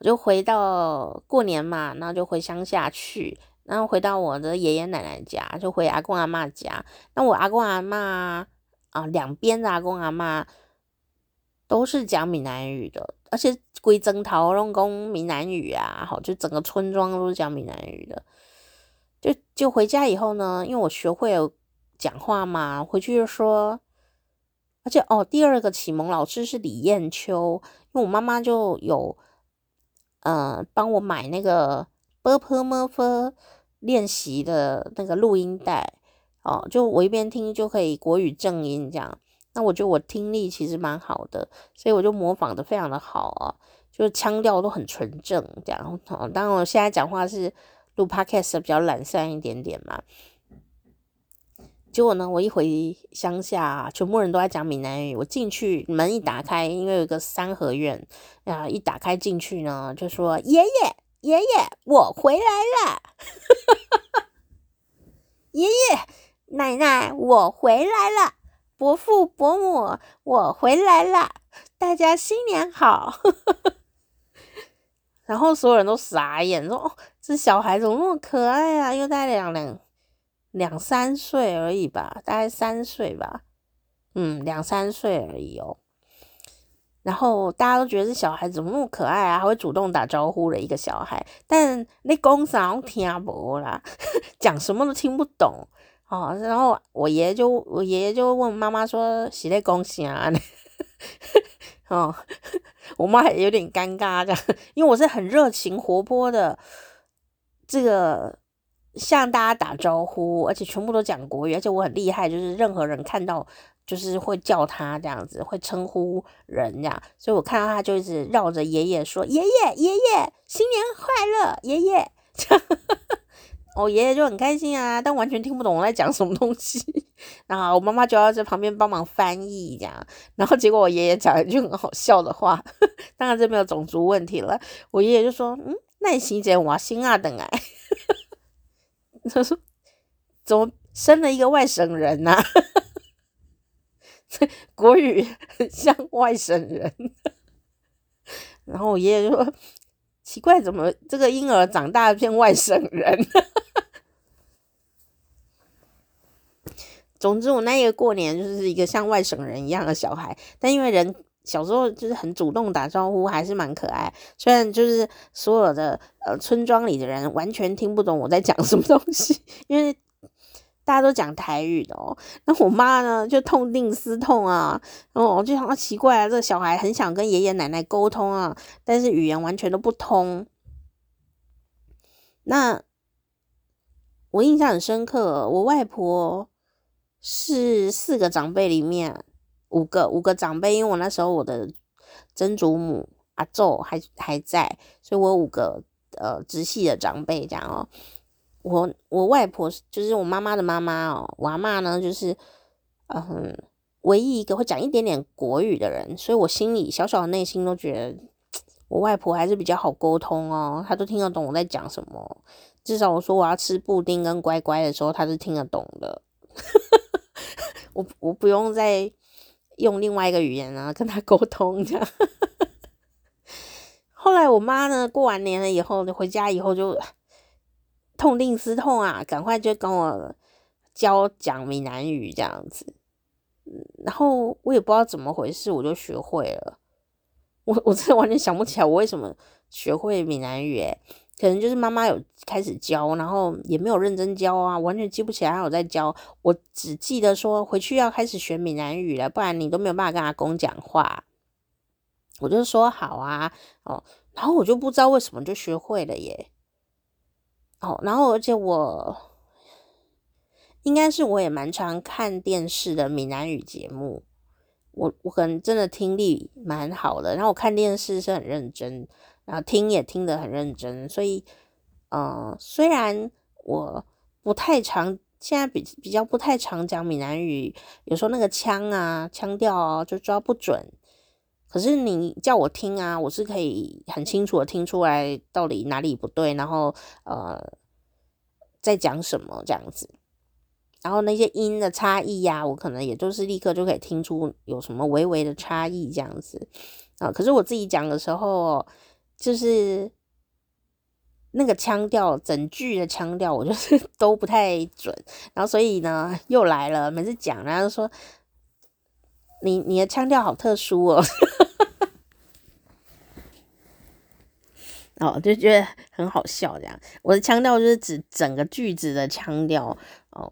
我就回到过年嘛，然后就回乡下去，然后回到我的爷爷奶奶家，就回阿公阿嬷家。那我阿公阿嬷啊，两边的阿公阿嬷都是讲闽南语的，而且规整头拢讲闽南语啊，好，就整个村庄都是讲闽南语的。就就回家以后呢，因为我学会了讲话嘛，回去就说。而且哦，第二个启蒙老师是李艳秋，因为我妈妈就有，呃，帮我买那个波波磨磨练习的那个录音带哦，就我一边听就可以国语正音这样。那我觉得我听力其实蛮好的，所以我就模仿的非常的好啊，就是腔调都很纯正这样。当然我现在讲话是录 podcast 比较懒散一点点嘛。结果呢，我一回乡下，全部人都在讲闽南语，我进去门一打开，因为有个三合院，然后一打开进去呢，就说爷爷。爷爷，我回来了。”爷爷奶奶，我回来了。伯父伯母，我回来了。大家新年好。然后所有人都傻眼，说：“哦，这小孩怎么那么可爱啊？又带两两。”两三岁而已吧，大概三岁吧，嗯，两三岁而已哦。然后大家都觉得这小孩怎么那么可爱啊，还会主动打招呼的一个小孩。但那公啥我听不啦，讲什么都听不懂哦。然后我爷爷就我爷爷就问妈妈说：“是在讲啥呢？” 哦，我妈也有点尴尬这样，因为我是很热情活泼的这个。向大家打招呼，而且全部都讲国语，而且我很厉害，就是任何人看到就是会叫他这样子，会称呼人这样，所以我看到他就一直绕着爷爷说：“爷爷，爷爷，新年快乐，爷爷。”我爷爷就很开心啊，但完全听不懂我在讲什么东西。然后我妈妈就要在旁边帮忙翻译这样，然后结果我爷爷讲了一句很好笑的话，当然这没有种族问题了。我爷爷就说：“嗯，那你现在我新啊等哎。”他说：“怎么生了一个外省人呐、啊？国语很像外省人。”然后我爷爷就说：“奇怪，怎么这个婴儿长大变外省人？” 总之，我那一个过年就是一个像外省人一样的小孩，但因为人。小时候就是很主动打招呼，还是蛮可爱。虽然就是所有的呃村庄里的人完全听不懂我在讲什么东西，因为大家都讲台语的哦。那我妈呢就痛定思痛啊，然后我就想，啊，奇怪啊，这个小孩很想跟爷爷奶奶沟通啊，但是语言完全都不通。那我印象很深刻，我外婆是四个长辈里面。五个五个长辈，因为我那时候我的曾祖母阿祖还还在，所以我有五个呃直系的长辈这样哦。我我外婆就是我妈妈的妈妈哦，我阿嬷呢就是嗯唯一一个会讲一点点国语的人，所以我心里小小的内心都觉得我外婆还是比较好沟通哦，她都听得懂我在讲什么。至少我说我要吃布丁跟乖乖的时候，她是听得懂的。我我不用再。用另外一个语言啊跟他沟通这样，后来我妈呢过完年了以后，回家以后就痛定思痛啊，赶快就跟我教讲闽南语这样子，然后我也不知道怎么回事，我就学会了。我 我真的完全想不起来我为什么学会闽南语诶，可能就是妈妈有开始教，然后也没有认真教啊，完全记不起来还有在教。我只记得说回去要开始学闽南语了，不然你都没有办法跟阿公讲话。我就说好啊，哦，然后我就不知道为什么就学会了耶。哦，然后而且我应该是我也蛮常看电视的闽南语节目，我我可能真的听力蛮好的，然后我看电视是很认真。然后听也听得很认真，所以，呃，虽然我不太常，现在比比较不太常讲闽南语，有时候那个腔啊、腔调啊就抓不准，可是你叫我听啊，我是可以很清楚的听出来到底哪里不对，然后呃，在讲什么这样子。然后那些音的差异呀、我可能也都是立刻就可以听出有什么微微的差异这样子啊。可是我自己讲的时候，就是那个腔调，整句的腔调，我就是 都不太准。然后所以呢，又来了，每次讲，然后说你你的腔调好特殊哦，哦，就觉得很好笑这样。我的腔调就是指整个句子的腔调哦。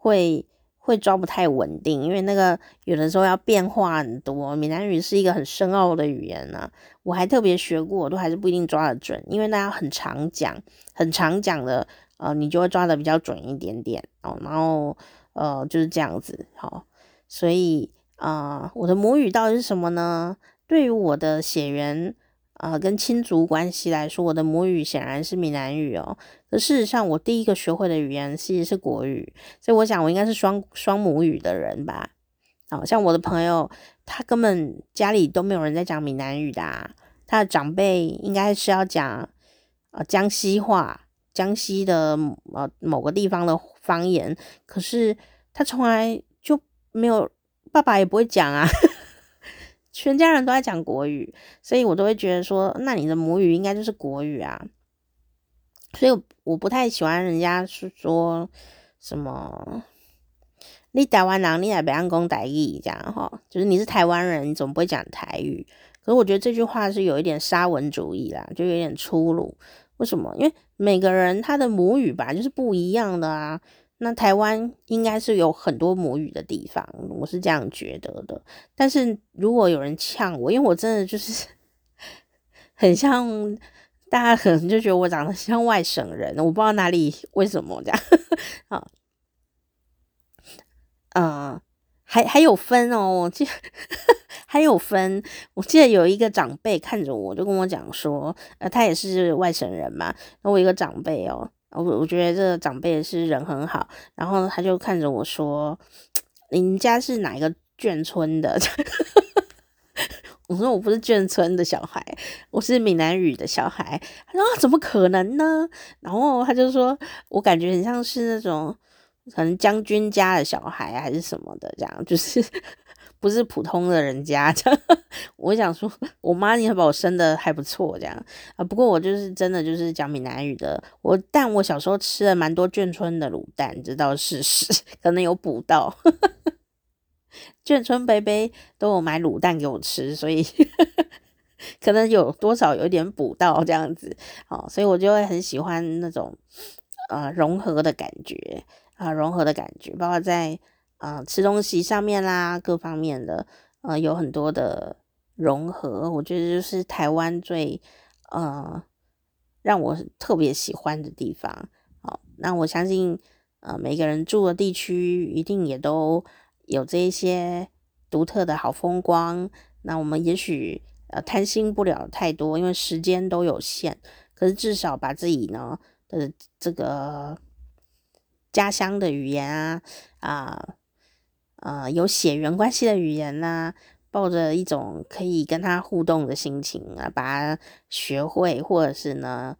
会会抓不太稳定，因为那个有的时候要变化很多。闽南语是一个很深奥的语言呢、我还特别学过，我都还是不一定抓得准，因为大家很常讲，很常讲的，呃，你就会抓得比较准一点点哦。然后呃就是这样子，好、哦，所以啊、呃，我的母语到底是什么呢？对于我的血缘。啊、呃，跟亲族关系来说，我的母语显然是闽南语哦。可事实上，我第一个学会的语言其实是国语，所以我想我应该是双双母语的人吧。好、哦、像我的朋友，他根本家里都没有人在讲闽南语的、啊，他的长辈应该是要讲呃江西话，江西的呃某个地方的方言，可是他从来就没有，爸爸也不会讲啊。全家人都在讲国语，所以我都会觉得说，那你的母语应该就是国语啊。所以我不太喜欢人家是说什么“你台湾人，你也不要讲台语”这样哈，就是你是台湾人，你总不会讲台语。可是我觉得这句话是有一点沙文主义啦，就有点粗鲁。为什么？因为每个人他的母语吧，就是不一样的啊。那台湾应该是有很多母语的地方，我是这样觉得的。但是如果有人呛我，因为我真的就是 很像，大家可能就觉得我长得像外省人，我不知道哪里为什么这样。啊，呃，还还有分哦，我记 还有分。我记得有一个长辈看着我，就跟我讲说，呃，他也是外省人嘛。那我一个长辈哦。我我觉得这个长辈是人很好，然后他就看着我说：“你家是哪一个眷村的？” 我说：“我不是眷村的小孩，我是闽南语的小孩。”他说：“怎么可能呢？”然后他就说：“我感觉很像是那种可能将军家的小孩还是什么的，这样就是。”不是普通的人家，我想说，我妈你把我生的还不错，这样啊。不过我就是真的就是讲闽南语的，我但我小时候吃了蛮多眷村的卤蛋，这倒是事实，可能有补到。眷村伯伯都有买卤蛋给我吃，所以 可能有多少有点补到这样子，哦，所以我就会很喜欢那种呃融合的感觉啊，融合的感觉，包括在。啊、呃，吃东西上面啦，各方面的，呃，有很多的融合，我觉得就是台湾最呃让我特别喜欢的地方。好，那我相信，呃，每个人住的地区一定也都有这一些独特的好风光。那我们也许呃贪心不了太多，因为时间都有限，可是至少把自己呢的这个家乡的语言啊啊。呃，有血缘关系的语言呢，抱着一种可以跟他互动的心情啊，把它学会，或者是呢，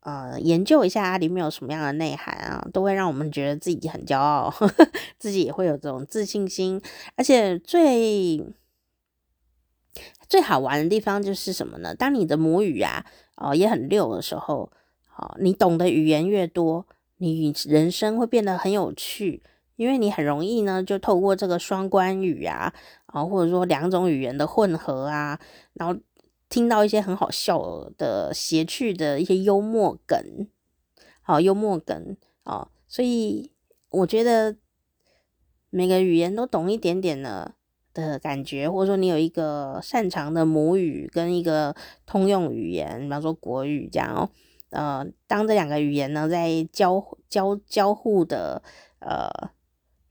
呃，研究一下它里面有什么样的内涵啊，都会让我们觉得自己很骄傲，呵呵，自己也会有这种自信心。而且最最好玩的地方就是什么呢？当你的母语啊，哦、也很溜的时候，好、你懂的语言越多，你人生会变得很有趣。因为你很容易呢，就透过这个双关语啊，啊，或者说两种语言的混合啊，然后听到一些很好笑的、谐趣的一些幽默梗，好幽默梗啊，所以我觉得每个语言都懂一点点的的感觉，或者说你有一个擅长的母语跟一个通用语言，比方说国语这样哦，呃，当这两个语言呢在交交交互的呃。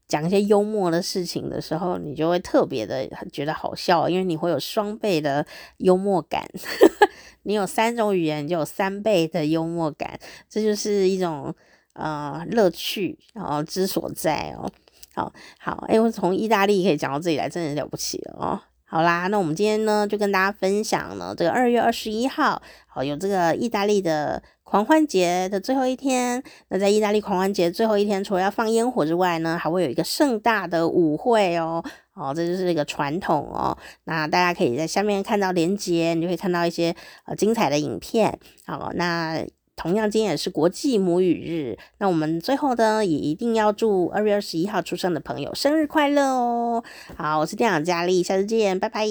讲一些幽默的事情的时候，你就会特别的觉得好笑，因为你会有双倍的幽默感。你有三种语言，就有三倍的幽默感，这就是一种呃乐趣，然后之所在哦。好好，哎，我从意大利可以讲到这里来，真的了不起哦。好啦，那我们今天呢就跟大家分享了这个二月二十一号，好，有这个意大利的狂欢节的最后一天。那在意大利狂欢节最后一天，除了要放烟火之外呢，还会有一个盛大的舞会哦。哦，这就是一个传统哦。那大家可以在下面看到连接，你就会看到一些呃精彩的影片。好，那。同样，今天也是国际母语日。那我们最后呢，也一定要祝二月二十一号出生的朋友生日快乐哦！好，我是店长佳丽，下次见，拜拜。